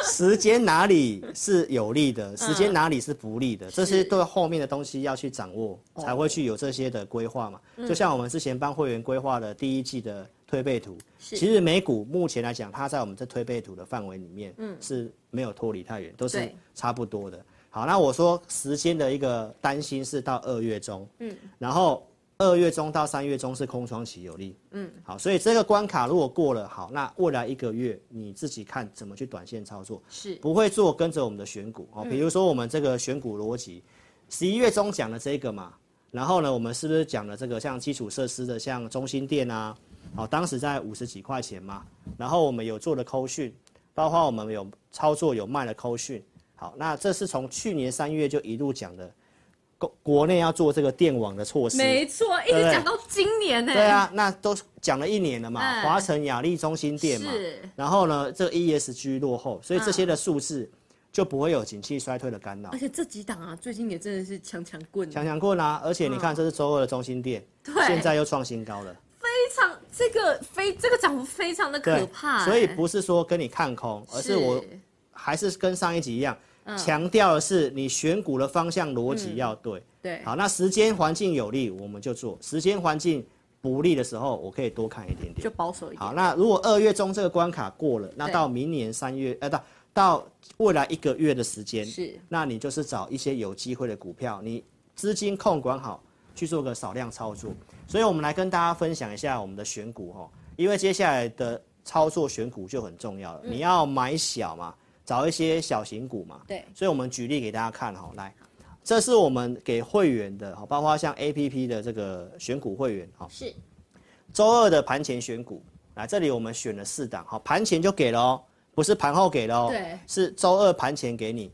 时间哪里是有利的，时间哪里是不利的，嗯、这些都后面的东西要去掌握，才会去有这些的规划嘛。哦、就像我们之前帮会员规划的第一季的推背图，其实美股目前来讲，它在我们这推背图的范围里面，嗯，是没有脱离太远，都是差不多的。好，那我说时间的一个担心是到二月中，嗯，然后二月中到三月中是空窗期有利，嗯，好，所以这个关卡如果过了，好，那未来一个月你自己看怎么去短线操作，是。不会做跟着我们的选股哦，比如说我们这个选股逻辑，十一月中讲的这个嘛，然后呢，我们是不是讲了这个像基础设施的，像中心店啊，好，当时在五十几块钱嘛，然后我们有做的扣讯，包括我们有操作有卖的扣讯。好，那这是从去年三月就一路讲的，国国内要做这个电网的措施，没错，一直讲到今年呢。对啊，那都讲了一年了嘛，华城、雅丽、中心店嘛，是。然后呢，这个 ESG 落后，所以这些的数字就不会有景气衰退的干扰。而且这几档啊，最近也真的是强强棍，强强棍啊！而且你看，这是周二的中心店，对，现在又创新高了，非常这个非这个涨幅非常的可怕。所以不是说跟你看空，而是我还是跟上一集一样。强调的是，你选股的方向逻辑要对。嗯、对，好，那时间环境有利，我们就做；时间环境不利的时候，我可以多看一点点，就保守一点。好，那如果二月中这个关卡过了，那到明年三月，呃，到到未来一个月的时间，是，那你就是找一些有机会的股票，你资金控管好，去做个少量操作。所以我们来跟大家分享一下我们的选股哈，因为接下来的操作选股就很重要了，嗯、你要买小嘛。找一些小型股嘛，对，所以我们举例给大家看哈，来，这是我们给会员的，包括像 APP 的这个选股会员哈，是，周二的盘前选股，来这里我们选了四档，好，盘前就给了哦，不是盘后给了哦，对，是周二盘前给你，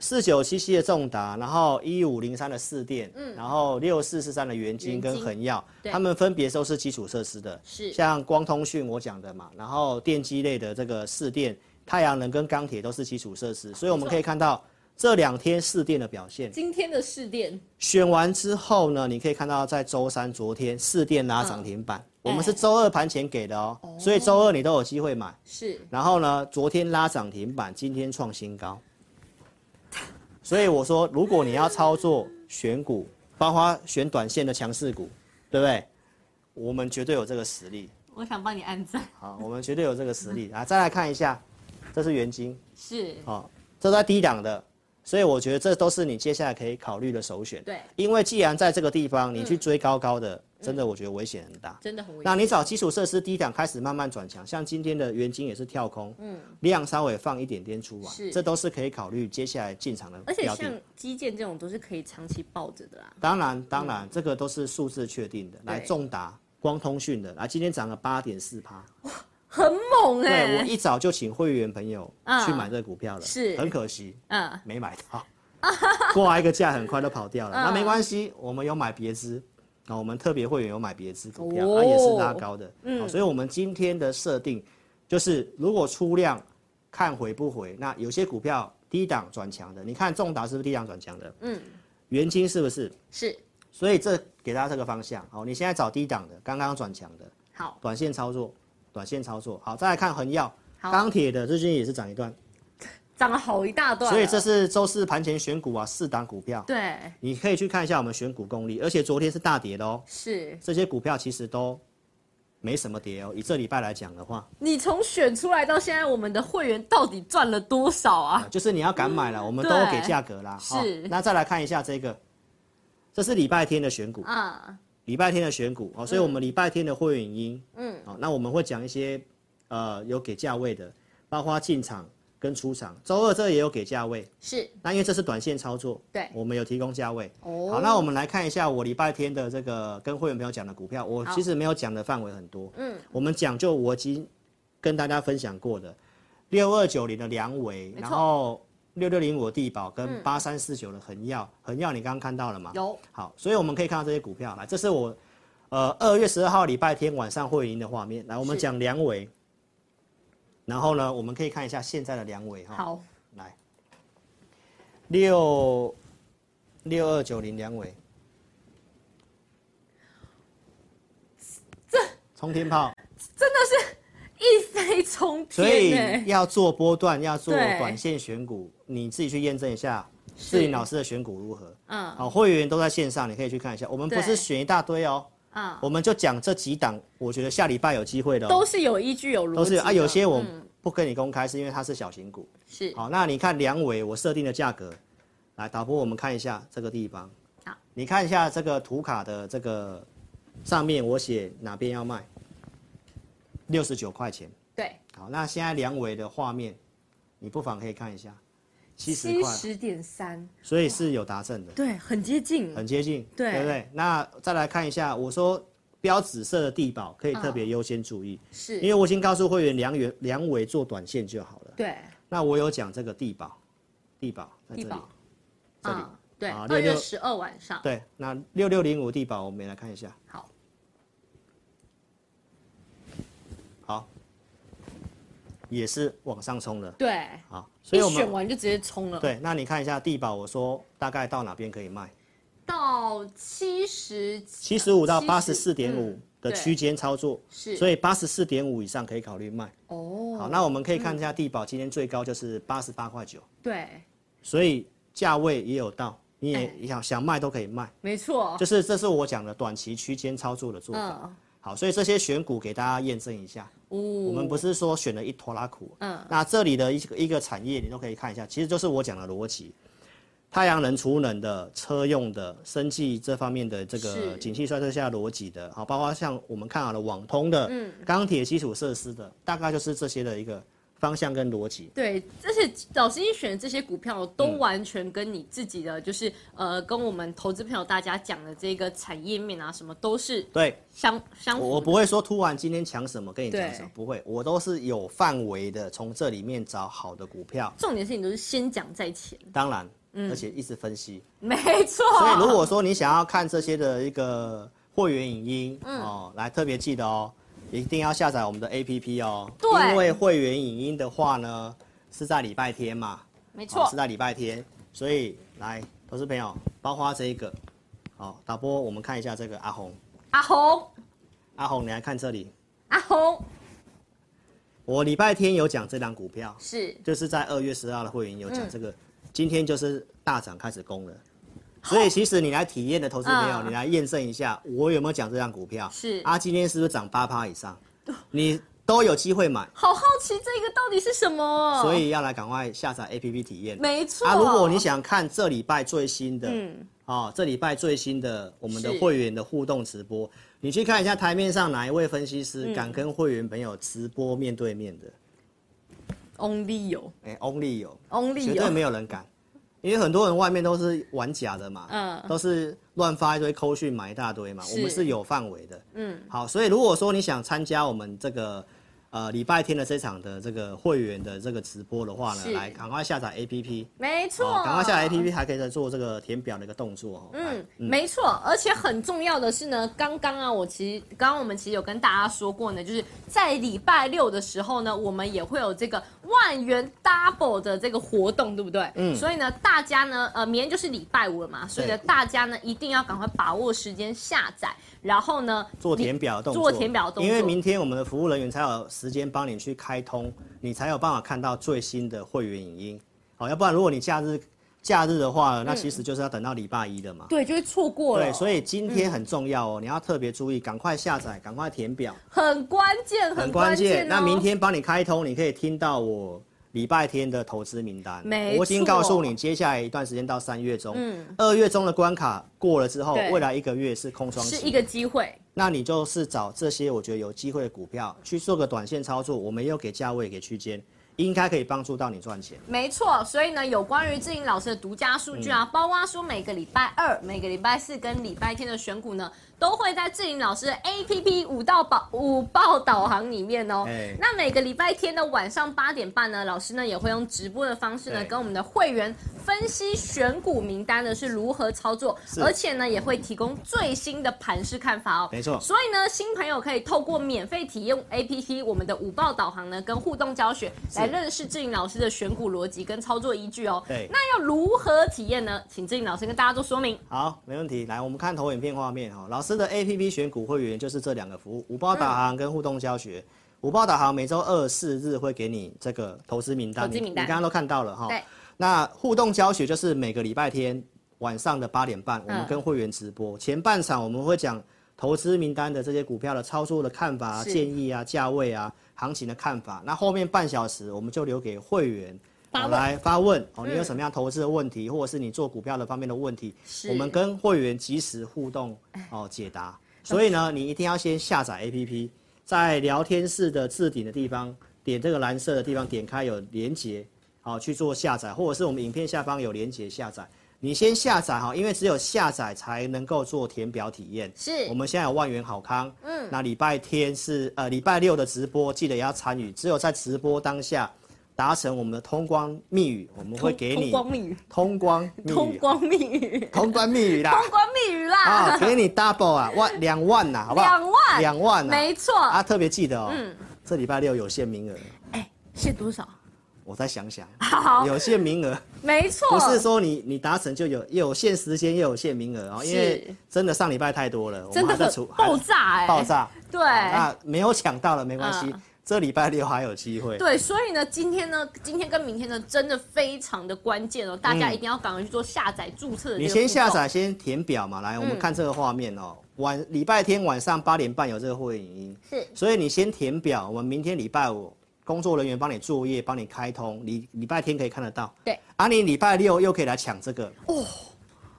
四九七七的重达，然后一五零三的四电，嗯，然后六四四三的元晶跟恒耀，他们分别都是基础设施的，是，像光通讯我讲的嘛，然后电机类的这个四电。太阳能跟钢铁都是基础设施，所以我们可以看到这两天市电的表现。今天的市电选完之后呢，你可以看到在周三昨天市电拉涨停板，嗯、我们是周二盘前给的哦，哦所以周二你都有机会买。是。然后呢，昨天拉涨停板，今天创新高。所以我说，如果你要操作选股，包括选短线的强势股，对不对？我们绝对有这个实力。我想帮你按赞。好，我们绝对有这个实力啊！再来看一下，这是元金，是，好，这在低档的，所以我觉得这都是你接下来可以考虑的首选。对，因为既然在这个地方，你去追高高的。嗯真的，我觉得危险很大，真的很危险。那你找基础设施低档开始慢慢转强，像今天的元金也是跳空，嗯，量稍微放一点点出来，是，这都是可以考虑接下来进场的。而且像基建这种都是可以长期抱着的啦。当然，当然，这个都是数字确定的。来，重达、光通讯的，来，今天涨了八点四趴，哇，很猛哎！对，我一早就请会员朋友去买这个股票了，是，很可惜，嗯，没买到，挂一个价很快都跑掉了。那没关系，我们有买别支。啊，我们特别会员有买别支股票，啊、也是拉高的，嗯，所以我们今天的设定就是，如果出量看回不回，那有些股票低档转强的，你看重达是不是低档转强的？嗯，元晶是不是？是，所以这给大家这个方向，好，你现在找低档的，刚刚转强的，好，短线操作，短线操作，好，再来看恒耀，钢铁的最近也是涨一段。涨了好一大段，所以这是周四盘前选股啊，四档股票。对，你可以去看一下我们选股功力，而且昨天是大跌的哦。是，这些股票其实都没什么跌哦。以这礼拜来讲的话，你从选出来到现在，我们的会员到底赚了多少啊？就是你要敢买了，嗯、我们都给价格啦。是、哦，那再来看一下这个，这是礼拜天的选股啊，礼拜天的选股哦，所以我们礼拜天的会员音，嗯，哦，那我们会讲一些呃有给价位的，包括进场。跟出场，周二这也有给价位，是。那因为这是短线操作，对，我们有提供价位。哦。好，那我们来看一下我礼拜天的这个跟会员朋友讲的股票，我其实没有讲的范围很多。嗯。我们讲就我已经跟大家分享过的，六二九零的梁维，然后六六零五地保跟八三四九的恒耀，恒耀你刚刚看到了吗？有。好，所以我们可以看到这些股票来，这是我呃二月十二号礼拜天晚上会赢的画面。来，我们讲梁伟。然后呢，我们可以看一下现在的两尾哈。好，来，六六二九零两尾，这冲天炮真的是一飞冲天。所以要做波段，要做短线选股，你自己去验证一下志林老师的选股如何。嗯，好，会员都在线上，你可以去看一下。我们不是选一大堆哦。啊，我们就讲这几档，我觉得下礼拜有机会的，都是有依据有逻辑，都是啊。有些我不跟你公开，是因为它是小型股。是，好，那你看两尾我设定的价格，来导播，我们看一下这个地方。好，你看一下这个图卡的这个上面，我写哪边要卖，六十九块钱。对，好，那现在梁伟的画面，你不妨可以看一下。七十点三，所以是有达成的，对，很接近，很接近，对，对不对？那再来看一下，我说标紫色的地保可以特别优先注意，是。因为我已经告诉会员梁元梁伟做短线就好了。对，那我有讲这个地保，地保在这里，这里，对，二月十二晚上，对，那六六零五地保我们来看一下，好。也是往上冲的，对，好，所以我们选完就直接冲了。对，那你看一下地保，我说大概到哪边可以卖？到七十七十五到八十四点五的区间操作，是，所以八十四点五以上可以考虑卖。哦，好，那我们可以看一下地保今天最高就是八十八块九，对，所以价位也有到，你也想想卖都可以卖，没错，就是这是我讲的短期区间操作的做法。好，所以这些选股给大家验证一下。哦，我们不是说选了一拖拉苦。嗯，那这里的一个一个产业你都可以看一下，其实就是我讲的逻辑，太阳能、储能的、车用的、生技这方面的这个景气衰退下逻辑的，好，包括像我们看好的网通的、嗯，钢铁基础设施的，大概就是这些的一个。方向跟逻辑，对，而且老师你选的这些股票都完全跟你自己的，就是、嗯、呃，跟我们投资朋友大家讲的这个产业面啊，什么都是对相相。我不会说突然今天讲什么跟你讲什么，不会，我都是有范围的，从这里面找好的股票。重点是你都是先讲在前，当然，嗯，而且一直分析，没错。所以如果说你想要看这些的一个会员影音、嗯、哦，来特别记得哦。一定要下载我们的 APP 哦，因为会员影音的话呢，是在礼拜天嘛，没错，是在礼拜天，所以来，投资朋友，包括这一个，好，导播，我们看一下这个阿红。阿红，阿红，你来看这里。阿红，我礼拜天有讲这档股票，是，就是在二月十号的会员有讲这个，嗯、今天就是大涨开始攻了。所以其实你来体验的投资朋友，嗯、你来验证一下，我有没有讲这张股票？是。啊，今天是不是涨八趴以上？你。都有机会买，好好奇这个到底是什么，所以要来赶快下载 APP 体验。没错。啊，如果你想看这礼拜最新的，嗯，哦，这礼拜最新的我们的会员的互动直播，你去看一下台面上哪一位分析师敢跟会员朋友直播面对面的？Only 有，哎，Only 有，Only 有，绝对没有人敢，因为很多人外面都是玩假的嘛，嗯，都是乱发一堆扣讯买一大堆嘛，我们是有范围的，嗯，好，所以如果说你想参加我们这个。呃，礼拜天的这场的这个会员的这个直播的话呢，来赶快下载 APP，没错，赶快下载 APP 还可以再做这个填表的一个动作。嗯，嗯。没错，而且很重要的是呢，刚刚啊，我其实刚刚我们其实有跟大家说过呢，就是在礼拜六的时候呢，我们也会有这个万元 double 的这个活动，对不对？嗯，所以呢，大家呢，呃，明天就是礼拜五了嘛，所以呢，大家呢一定要赶快把握时间下载。然后呢，做填表的动作，做填表的动作，因为明天我们的服务人员才有时间帮你去开通，你才有办法看到最新的会员影音。好，要不然如果你假日假日的话，那其实就是要等到礼拜一的嘛。对，就会错过了。对，所以今天很重要哦，你要特别注意，赶快下载，赶快填表，很关键，很关键。那明天帮你开通，你可以听到我。礼拜天的投资名单，我已经告诉你，接下来一段时间到三月中，嗯，二月中的关卡过了之后，未来一个月是空窗期，是一个机会。那你就是找这些我觉得有机会的股票去做个短线操作，我们又给价位给区间，应该可以帮助到你赚钱。没错，所以呢，有关于志颖老师的独家数据啊，嗯、包括说每个礼拜二、每个礼拜四跟礼拜天的选股呢。都会在志颖老师的 APP 五道宝五报导航里面哦。欸、那每个礼拜天的晚上八点半呢，老师呢也会用直播的方式呢，欸、跟我们的会员分析选股名单呢是如何操作，而且呢也会提供最新的盘势看法哦。没错。所以呢，新朋友可以透过免费体验 APP 我们的五报导航呢，跟互动教学来认识志玲老师的选股逻辑跟操作依据哦。对。那要如何体验呢？请志玲老师跟大家做说明。好，没问题。来，我们看投影片画面哈，老师。的 A P P 选股会员就是这两个服务，五包导航跟互动教学。嗯、五报导航每周二、四、日会给你这个投资名单，名单你刚刚都看到了哈。对那互动教学就是每个礼拜天晚上的八点半，我们跟会员直播。嗯、前半场我们会讲投资名单的这些股票的操作的看法、是建议啊、价位啊、行情的看法。那后面半小时我们就留给会员。好来发问哦，你有什么样投资的问题，或者是你做股票的方面的问题，我们跟会员及时互动哦解答。所以呢，你一定要先下载 APP，在聊天室的置顶的地方点这个蓝色的地方，点开有连接，好去做下载，或者是我们影片下方有连接下载。你先下载哈，因为只有下载才能够做填表体验。是，我们现在有万元好康，嗯，那礼拜天是呃礼拜六的直播，记得也要参与，只有在直播当下。达成我们的通关密语，我们会给你通关密语，通关密语，通关密语，通关密语啦，通关密语啦，啊，给你 double 啊，万两万呐，好不好？两万，两万，没错啊，特别记得哦，嗯，这礼拜六有限名额，哎，限多少？我再想想，好，有限名额，没错，不是说你你达成就有有限时间又有限名额哦，因为真的上礼拜太多了，真的爆炸哎，爆炸，对，那没有抢到了没关系。这礼拜六还有机会。对，所以呢，今天呢，今天跟明天呢，真的非常的关键哦，大家一定要赶快去做下载注册。你先下载，先填表嘛。来，我们看这个画面哦。晚礼拜天晚上八点半有这个会员影音。是。所以你先填表，我们明天礼拜五工作人员帮你作业，帮你开通，礼礼拜天可以看得到。对。啊，你礼拜六又可以来抢这个。哦。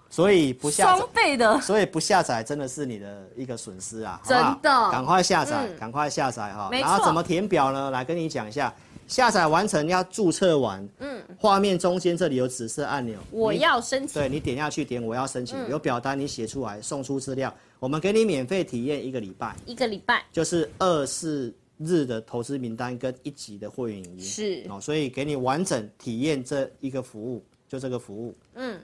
所以不下载，双倍的，所以不下载真的是你的一个损失啊！真的，赶快下载，赶快下载哈！然后怎么填表呢？来跟你讲一下，下载完成要注册完，嗯，画面中间这里有紫色按钮，我要申请，对，你点下去点我要申请，有表单你写出来送出资料，我们给你免费体验一个礼拜，一个礼拜就是二四日的投资名单跟一级的会员影音是哦，所以给你完整体验这一个服务，就这个服务，嗯。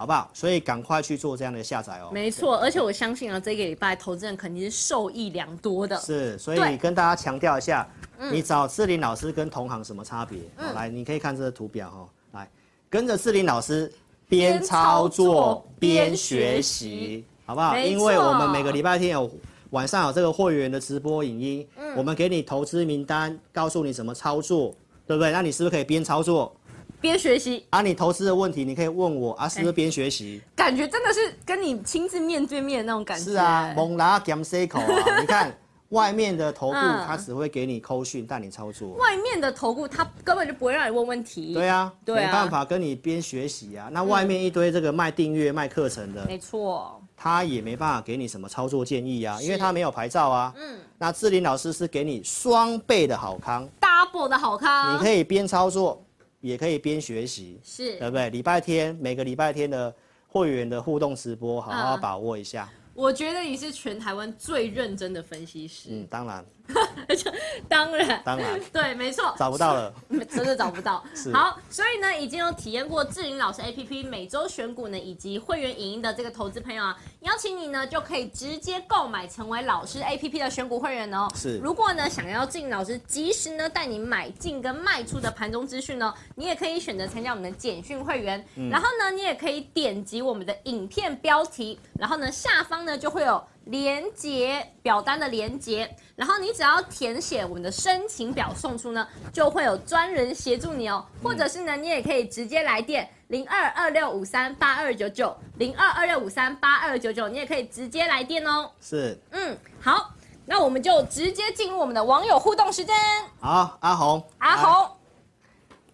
好不好？所以赶快去做这样的下载哦。没错，而且我相信啊，这个礼拜投资人肯定是受益良多的。是，所以跟大家强调一下，你找志玲老师跟同行什么差别？嗯、来，你可以看这个图表哈。来，跟着志玲老师边操作边学习，好不好？因为我们每个礼拜天有晚上有这个会员的直播影音，嗯，我们给你投资名单，告诉你怎么操作，对不对？那你是不是可以边操作边学习？啊，你投资的问题你可以问我啊，是不是边学习？感觉真的是跟你亲自面对面的那种感觉。是啊，蒙拉 gam c 口啊，你看。外面的投顾，他只会给你扣讯带你操作。外面的投顾，他根本就不会让你问问题。对啊，对啊，没办法跟你边学习啊。那外面一堆这个卖订阅、卖课程的，没错，他也没办法给你什么操作建议啊，因为他没有牌照啊。嗯。那志玲老师是给你双倍的好康，double 的好康，你可以边操作，也可以边学习，是，对不对？礼拜天每个礼拜天的会员的互动直播，好好把握一下。我觉得你是全台湾最认真的分析师。嗯，当然。当然，当然，对，没错，找不到了，真的找不到。好，所以呢，已经有体验过志玲老师 APP 每周选股呢，以及会员影音的这个投资朋友啊，邀请你呢就可以直接购买成为老师 APP 的选股会员哦。是，如果呢想要志玲老师及时呢带你买进跟卖出的盘中资讯呢，你也可以选择参加我们的简讯会员。嗯，然后呢，你也可以点击我们的影片标题，然后呢下方呢就会有。连接表单的连接，然后你只要填写我们的申请表送出呢，就会有专人协助你哦。或者是呢，你也可以直接来电零二二六五三八二九九零二二六五三八二九九，你也可以直接来电哦。是，嗯，好，那我们就直接进入我们的网友互动时间。好，阿红，阿红，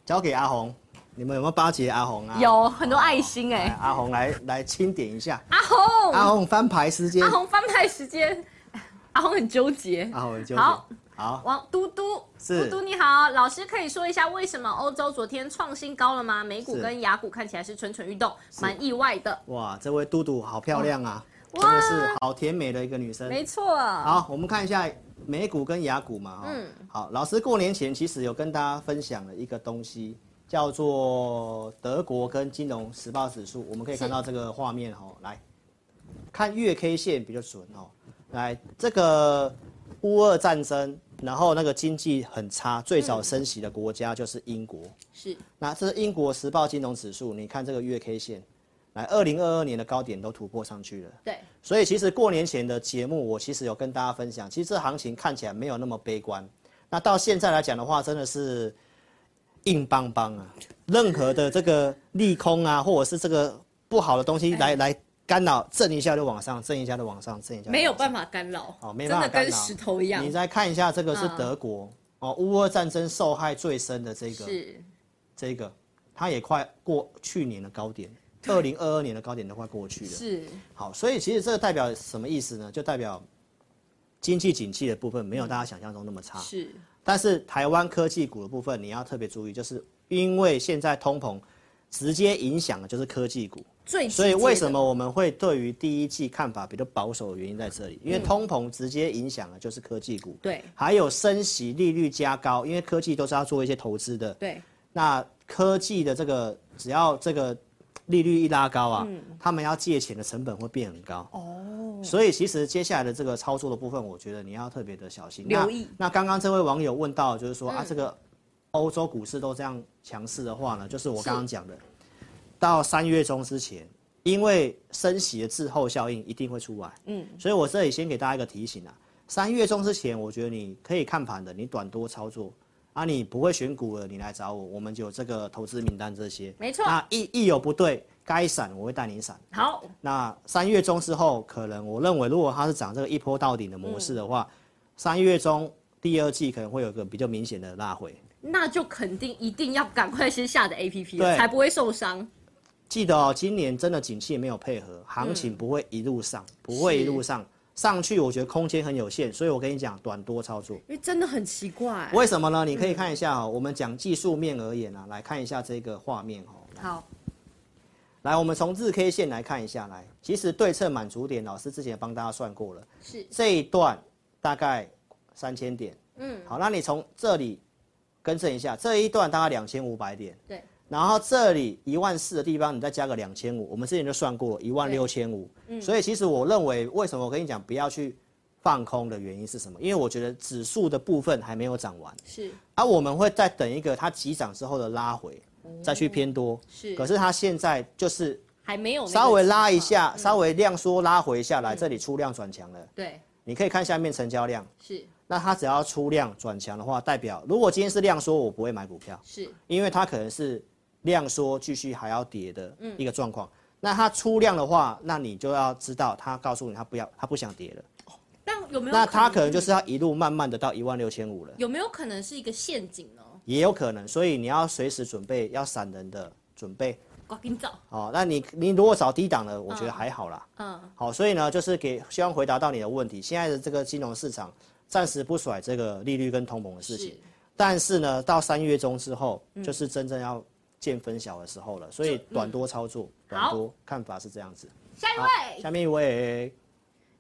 交给阿红。你们有没有巴结阿红啊？有很多爱心哎、欸！阿红来来清点一下。阿红，阿红翻牌时间。阿红翻牌时间。阿红很纠结。阿红很纠结。好，好。王嘟嘟，是嘟嘟你好，老师可以说一下为什么欧洲昨天创新高了吗？美股跟雅股看起来是蠢蠢欲动，蛮意外的。哇，这位嘟嘟好漂亮啊！真的是好甜美的一个女生。没错。好，我们看一下美股跟雅股嘛。嗯。好，老师过年前其实有跟大家分享了一个东西。叫做德国跟金融时报指数，我们可以看到这个画面哦。来看月 K 线比较准哦。来，这个乌俄战争，然后那个经济很差，最早升息的国家就是英国。是。那这是英国时报金融指数，你看这个月 K 线，来，二零二二年的高点都突破上去了。对。所以其实过年前的节目，我其实有跟大家分享，其实这行情看起来没有那么悲观。那到现在来讲的话，真的是。硬邦邦啊！任何的这个利空啊，或者是这个不好的东西来来干扰，震一下就往上，震一下就往上，震一下没有办法干扰，哦，没办法干扰，真的跟石头一样。你再看一下这个是德国哦，乌俄战争受害最深的这个是这个，它也快过去年的高点，二零二二年的高点都快过去了。是好，所以其实这个代表什么意思呢？就代表经济景气的部分没有大家想象中那么差。是。但是台湾科技股的部分，你要特别注意，就是因为现在通膨直接影响的就是科技股，所以为什么我们会对于第一季看法比较保守的原因在这里，因为通膨直接影响的就是科技股，对，还有升息利率加高，因为科技都是要做一些投资的，对，那科技的这个只要这个。利率一拉高啊，嗯、他们要借钱的成本会变很高。哦，所以其实接下来的这个操作的部分，我觉得你要特别的小心。留意。那刚刚这位网友问到，就是说、嗯、啊，这个欧洲股市都这样强势的话呢，就是我刚刚讲的，到三月中之前，因为升息的滞后效应一定会出来，嗯，所以我这里先给大家一个提醒啊，三月中之前，我觉得你可以看盘的，你短多操作。啊，你不会选股了，你来找我，我们就有这个投资名单这些。没错。那一一有不对，该闪我会带你闪。好。那三月中之后，可能我认为，如果它是涨这个一波到底的模式的话，三、嗯、月中第二季可能会有个比较明显的拉回。那就肯定一定要赶快先下的 APP，才不会受伤。记得哦，今年真的景气没有配合，行情不会一路上，嗯、不会一路上。上去我觉得空间很有限，所以我跟你讲短多操作。因为真的很奇怪。为什么呢？你可以看一下哦、喔，我们讲技术面而言啊，来看一下这个画面哦、喔。好。来，我们从日 K 线来看一下，来，其实对称满足点，老师之前帮大家算过了。是。这一段大概三千点。嗯。好，那你从这里更正一下，这一段大概两千五百点。对。然后这里一万四的地方，你再加个两千五，我们之前就算过一万六千五。所以其实我认为，为什么我跟你讲不要去放空的原因是什么？因为我觉得指数的部分还没有涨完。是。而、啊、我们会再等一个它急涨之后的拉回。再去偏多。是，可是它现在就是还没有稍微拉一下，稍微量缩拉回下来，这里出量转强了。对，你可以看下面成交量。是，那它只要出量转强的话，代表如果今天是量缩，我不会买股票。是，因为它可能是量缩继续还要跌的一个状况。那它出量的话，那你就要知道，它告诉你它不要，它不想跌了。但有没有？那它可能就是要一路慢慢的到一万六千五了。有没有可能是一个陷阱呢？也有可能，所以你要随时准备，要闪人的准备。赶紧走。哦，那你你如果找低档的，我觉得还好啦。嗯。好，所以呢，就是给希望回答到你的问题。现在的这个金融市场暂时不甩这个利率跟通膨的事情，是但是呢，到三月中之后，嗯、就是真正要见分晓的时候了。所以短多操作，嗯、短多看法是这样子。下一位。下面一位。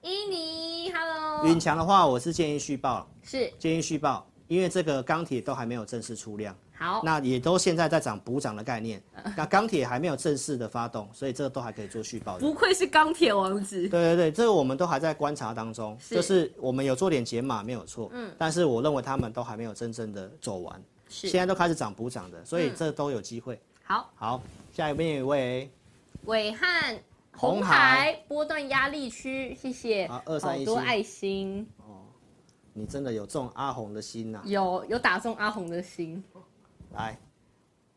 伊尼，Hello。云强的话，我是建议续报，是建议续报，因为这个钢铁都还没有正式出量，好，那也都现在在涨补涨的概念，那钢铁还没有正式的发动，所以这个都还可以做续报。不愧是钢铁王子。对对对，这个我们都还在观察当中，是就是我们有做点解码没有错，嗯，但是我认为他们都还没有真正的走完，是现在都开始涨补涨的，所以这都有机会。好，好，下一边有一位伟汉。红海波段压力区，谢谢。啊，二三一多爱心哦，你真的有中阿红的心呐、啊？有，有打中阿红的心。来，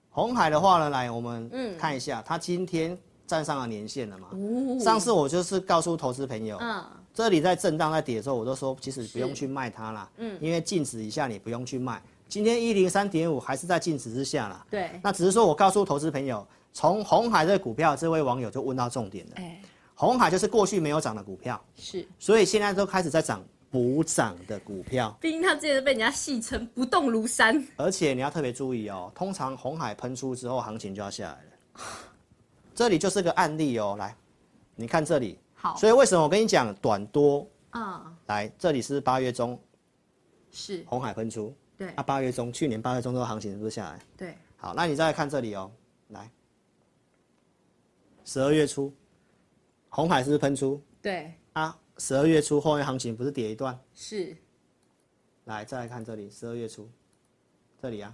红海的话呢，来我们看一下，它、嗯、今天站上了年线了嘛？哦、上次我就是告诉投资朋友，嗯，这里在震荡在跌的时候，我都说其实不用去卖它啦，嗯，因为净值以下你不用去卖。今天一零三点五还是在净值之下啦，对，那只是说我告诉投资朋友。从红海这个股票，这位网友就问到重点了。哎，红海就是过去没有涨的股票，是，所以现在都开始在涨补涨的股票。毕竟它之前被人家戏称不动如山。而且你要特别注意哦，通常红海喷出之后，行情就要下来了。这里就是个案例哦，来，你看这里。好。所以为什么我跟你讲短多？啊、嗯。来，这里是八月中，是红海喷出。对。啊，八月中，去年八月中这个行情是不是下来？对。好，那你再来看这里哦，来。十二月初，红海是不是喷出？对啊，十二月初后面行情不是跌一段？是。来，再来看这里，十二月初，这里啊，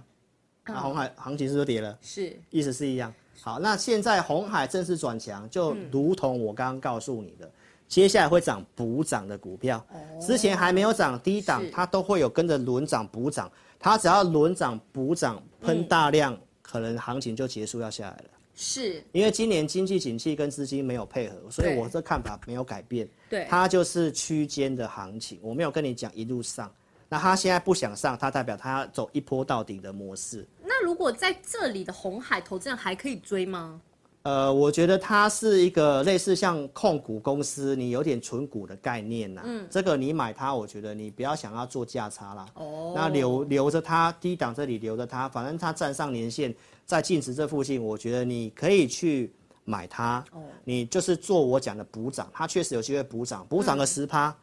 那红海行情是不是跌了？是，意思是一样。好，那现在红海正式转强，就如同我刚刚告诉你的，接下来会涨补涨的股票，之前还没有涨低档，它都会有跟着轮涨补涨，它只要轮涨补涨喷大量，可能行情就结束要下来了。是因为今年经济景气跟资金没有配合，所以我这看法没有改变。对，它就是区间的行情，我没有跟你讲一路上。那它现在不想上，它代表它要走一波到底的模式。那如果在这里的红海投资人还可以追吗？呃，我觉得它是一个类似像控股公司，你有点存股的概念呐。嗯，这个你买它，我觉得你不要想要做价差啦。哦，那留留着它，低档这里留着它，反正它站上年线。在净值这附近，我觉得你可以去买它。哦，你就是做我讲的补涨，它确实有机会补涨，补涨个十趴。嗯、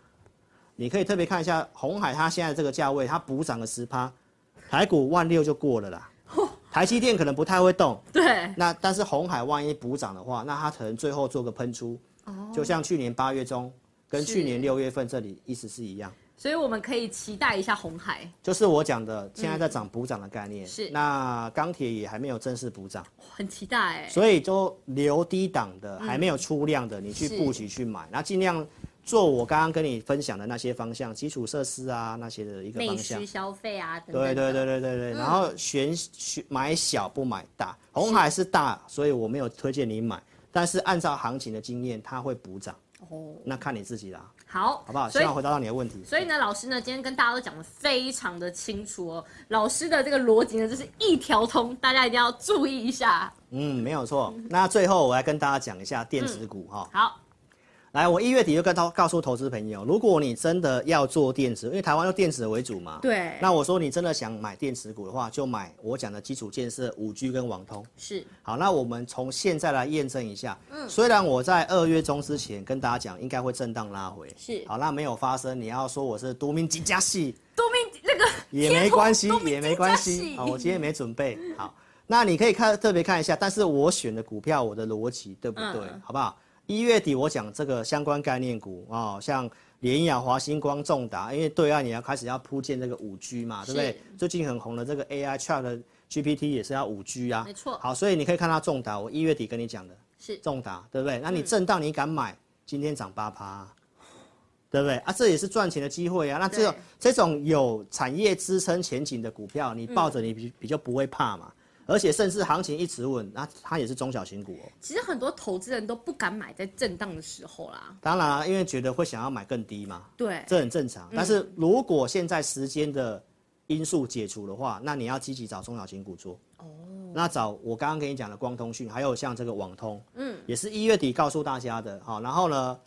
你可以特别看一下红海，它现在这个价位，它补涨个十趴，台股万六就过了啦。哦、台积电可能不太会动。对。那但是红海万一补涨的话，那它可能最后做个喷出。哦。就像去年八月中，跟去年六月份这里意思是一样。所以我们可以期待一下红海，就是我讲的现在在涨补涨的概念。是，那钢铁也还没有正式补涨，很期待哎。所以就留低档的，还没有出量的，你去布局去买，那尽量做我刚刚跟你分享的那些方向，基础设施啊那些的一个方向。消费啊，等等。对对对对对对。然后选选买小不买大，红海是大，所以我没有推荐你买，但是按照行情的经验，它会补涨。哦，那看你自己啦。好，好不好？希望回答到你的问题。所以呢，老师呢，今天跟大家都讲的非常的清楚哦。老师的这个逻辑呢，就是一条通，大家一定要注意一下。嗯，没有错。那最后我来跟大家讲一下电子股哈、嗯。好。来，我一月底就跟他告诉投资朋友，如果你真的要做电子，因为台湾用电子为主嘛，对。那我说你真的想买电子股的话，就买我讲的基础建设、五 G 跟网通。是。好，那我们从现在来验证一下。嗯。虽然我在二月中之前跟大家讲，应该会震荡拉回。是。好，那没有发生，你要说我是多命几家戏，多命那个 也没关系，也没关系。好，我今天没准备。好，那你可以看特别看一下，但是我选的股票，我的逻辑对不对？嗯、好不好？一月底我讲这个相关概念股啊、哦，像联亚、华星光、重达，因为对岸你要开始要铺建这个五 G 嘛，对不对？最近很红的这个 AI Chat GPT 也是要五 G 啊，没错。好，所以你可以看到重达，我一月底跟你讲的是重达，对不对？那你震荡你敢买？嗯、今天涨八趴，对不对？啊，这也是赚钱的机会啊。那这种这种有产业支撑前景的股票，你抱着你比比较不会怕嘛。而且甚至行情一直稳，那它也是中小型股哦。其实很多投资人都不敢买在震荡的时候啦。当然啊，因为觉得会想要买更低嘛。对，这很正常。但是如果现在时间的因素解除的话，那你要积极找中小型股做。哦。那找我刚刚跟你讲的光通讯，还有像这个网通，嗯，也是一月底告诉大家的。好，然后呢？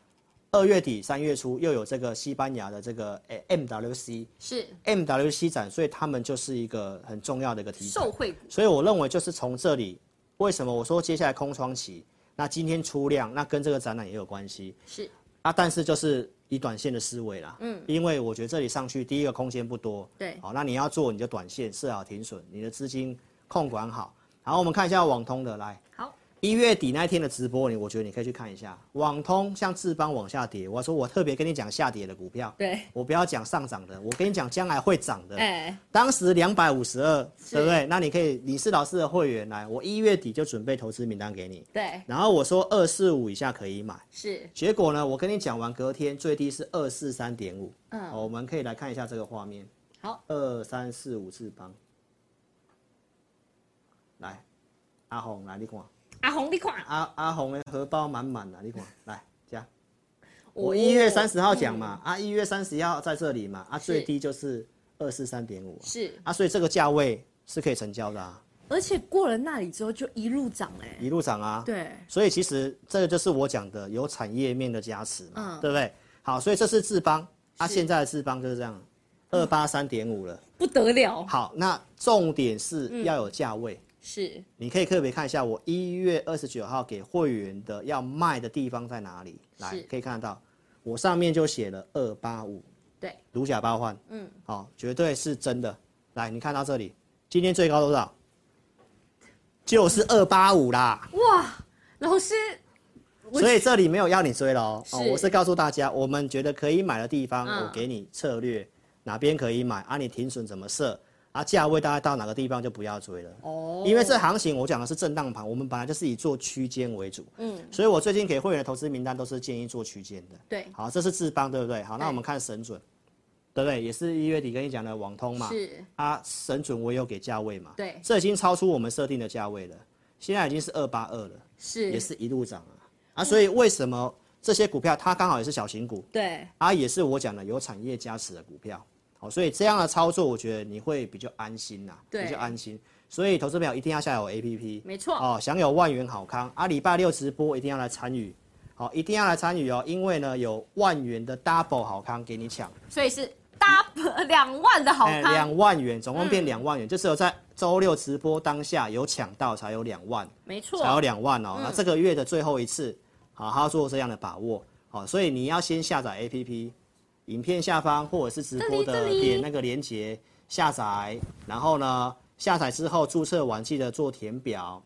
二月底、三月初又有这个西班牙的这个诶 MWC 是 MWC 展，所以他们就是一个很重要的一个题材。受惠股。所以我认为就是从这里，为什么我说接下来空窗期？那今天出量，那跟这个展览也有关系。是啊，但是就是以短线的思维啦。嗯。因为我觉得这里上去，第一个空间不多。对。好，那你要做你就短线设好停损，你的资金控管好。好，我们看一下网通的来。好。一月底那一天的直播，你我觉得你可以去看一下。网通像智邦往下跌，我说我特别跟你讲下跌的股票，对，我不要讲上涨的，我跟你讲将来会涨的。哎、欸，当时两百五十二，对不对？那你可以，你是老师的会员来，我一月底就准备投资名单给你。对，然后我说二四五以下可以买，是。结果呢，我跟你讲完，隔天最低是二四三点五。嗯，我们可以来看一下这个画面。好，二三四五智邦，来，阿红来，你看。阿红，你看，阿阿红的荷包满满的，你看，来加。我一月三十号讲嘛，啊，一月三十一号在这里嘛，啊，最低就是二四三点五，是啊，所以这个价位是可以成交的啊。而且过了那里之后就一路涨哎，一路涨啊。对，所以其实这个就是我讲的有产业面的加持嘛，对不对？好，所以这是智邦，啊，现在的智邦就是这样，二八三点五了，不得了。好，那重点是要有价位。是，你可以特别看一下我一月二十九号给会员的要卖的地方在哪里？来，可以看得到，我上面就写了二八五，对，如假包换，嗯，好，绝对是真的。来，你看到这里，今天最高多少？就是二八五啦。哇，老师，所以这里没有要你追了哦，我是告诉大家，我们觉得可以买的地方，我给你策略，哪边可以买，啊，你停损怎么设？啊，价位大概到哪个地方就不要追了。哦，因为这行情我讲的是震荡盘，我们本来就是以做区间为主，嗯，所以我最近给会员的投资名单都是建议做区间的，对，好，这是智邦对不对？好，那我们看神准，对不对？也是一月底跟你讲的网通嘛，是。啊，神准我有给价位嘛，对，这已经超出我们设定的价位了，现在已经是二八二了，是，也是一路涨啊，啊，所以为什么这些股票它刚好也是小型股，对，啊，也是我讲的有产业加持的股票。所以这样的操作，我觉得你会比较安心呐，比较安心。所以投资朋友一定要下载我 APP，没错哦，享有万元好康啊！礼拜六直播一定要来参与，好，一定要来参与哦，因为呢有万元的 double 好康给你抢，所以是 double 两万的好康，两万元总共变两万元，就是有在周六直播当下有抢到才有两万，没错，才有两万哦。那这个月的最后一次，好好做这样的把握，好，所以你要先下载 APP。影片下方或者是直播的点那个连接下载，然后呢，下载之后注册完记得做填表，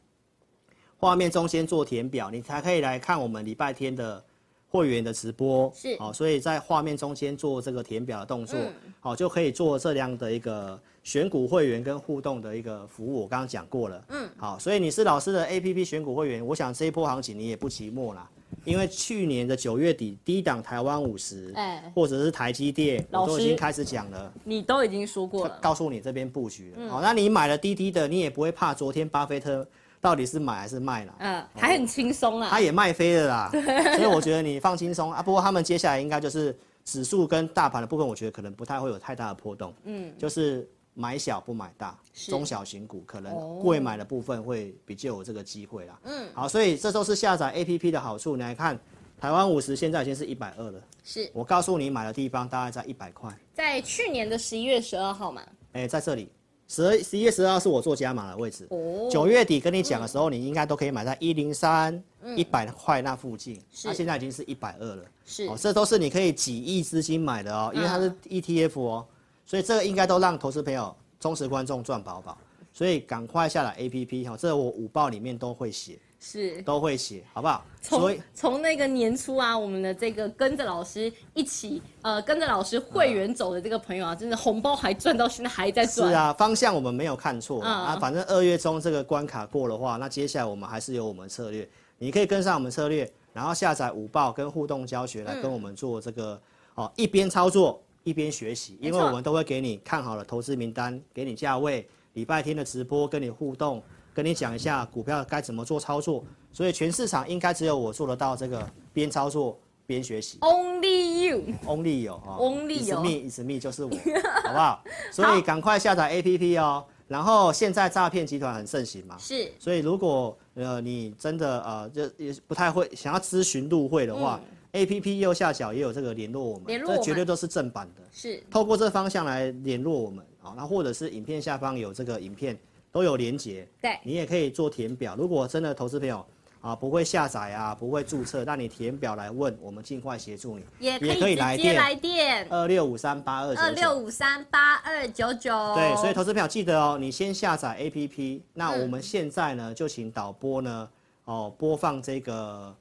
画面中间做填表，你才可以来看我们礼拜天的会员的直播。是，好，所以在画面中间做这个填表的动作，好，就可以做这样的一个选股会员跟互动的一个服务。我刚刚讲过了，嗯，好，所以你是老师的 APP 选股会员，我想这一波行情你也不寂寞啦。因为去年的九月底，低档台湾五十，哎，或者是台积电，我都已经开始讲了。你都已经说过了，告诉你这边布局了。好，那你买了低低的，你也不会怕昨天巴菲特到底是买还是卖了。嗯，还很轻松啊。他也卖飞了啦，所以我觉得你放轻松啊。不过他们接下来应该就是指数跟大盘的部分，我觉得可能不太会有太大的波动。嗯，就是。买小不买大，中小型股可能贵买的部分会比较有这个机会啦。嗯，好，所以这都是下载 APP 的好处。你来看，台湾五十现在已经是一百二了。是，我告诉你买的地方大概在一百块。在去年的十一月十二号嘛。哎、欸，在这里，十十一月十二号是我做加码的位置。哦。九月底跟你讲的时候，你应该都可以买在一零三一百块那附近。是。那现在已经是一百二了。是。哦，这都是你可以几亿资金买的哦，因为它是 ETF 哦。所以这个应该都让投资朋友、忠实观众赚饱饱，所以赶快下载 APP 哈，这我午报里面都会写。是都会写，好不好？从从那个年初啊，我们的这个跟着老师一起，呃，跟着老师会员走的这个朋友啊，真的红包还赚到现在还在赚。是啊，方向我们没有看错、嗯、啊，反正二月中这个关卡过的话，那接下来我们还是有我们策略，你可以跟上我们策略，然后下载午报跟互动教学来跟我们做这个，嗯、哦，一边操作一边学习，因为我们都会给你看好了投资名单，给你价位，礼拜天的直播跟你互动。跟你讲一下股票该怎么做操作，所以全市场应该只有我做得到这个边操作边学习。Only you，Only 有啊，Only 有 It's me，It's me 就是我，好不好？所以赶快下载 APP 哦。然后现在诈骗集团很盛行嘛，是。所以如果呃你真的呃就也不太会想要咨询入会的话、嗯、，APP 右下角也有这个联络我们，这绝对都是正版的。是。透过这方向来联络我们啊，那或者是影片下方有这个影片。都有连结，对，你也可以做填表。如果真的投资朋友啊不会下载啊不会注册，那你填表来问，我们尽快协助你。也可以来电来电二六五三八二二六五三八二九九。对，所以投资朋友记得哦，你先下载 APP。那我们现在呢，就请导播呢哦播放这个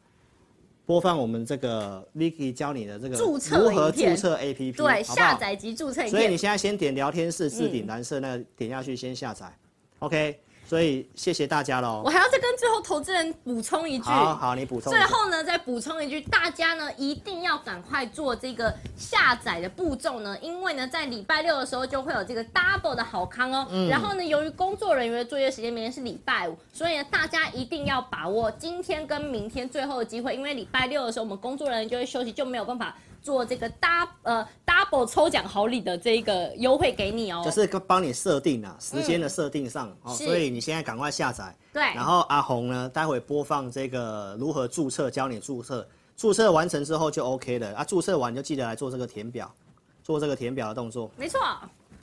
播放我们这个 Vicky 教你的这个注册如何注册 APP，对，好好下载及注册。所以你现在先点聊天室置顶蓝色那个点下去先下载。OK，所以谢谢大家喽。我还要再跟最后投资人补充一句。好，好，你补充。最后呢，再补充一句，大家呢一定要赶快做这个下载的步骤呢，因为呢在礼拜六的时候就会有这个 double 的好康哦。嗯。然后呢，由于工作人员的作业时间明天是礼拜五，所以呢大家一定要把握今天跟明天最后的机会，因为礼拜六的时候我们工作人员就会休息，就没有办法。做这个 double 呃 double 抽奖好礼的这个优惠给你哦，就是帮你设定啊时间的设定上、嗯、哦，所以你现在赶快下载。对，然后阿红呢，待会播放这个如何注册，教你注册，注册完成之后就 OK 了啊，注册完就记得来做这个填表，做这个填表的动作。没错，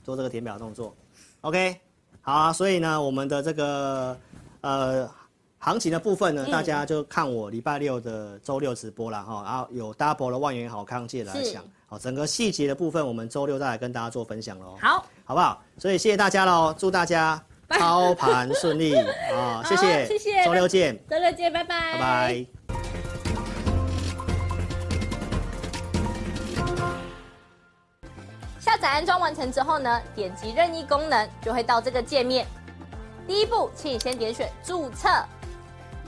做这个填表的动作，OK，好啊，所以呢，我们的这个呃。行情的部分呢，大家就看我礼拜六的周六直播了哈，然后有 double 的万元好康借来想，好，整个细节的部分我们周六再来跟大家做分享喽。好，好不好？所以谢谢大家喽，祝大家操盘顺利 啊！谢谢，谢谢，周六见，周六见，拜拜，拜拜。下载安装完成之后呢，点击任意功能就会到这个界面。第一步，请你先点选注册。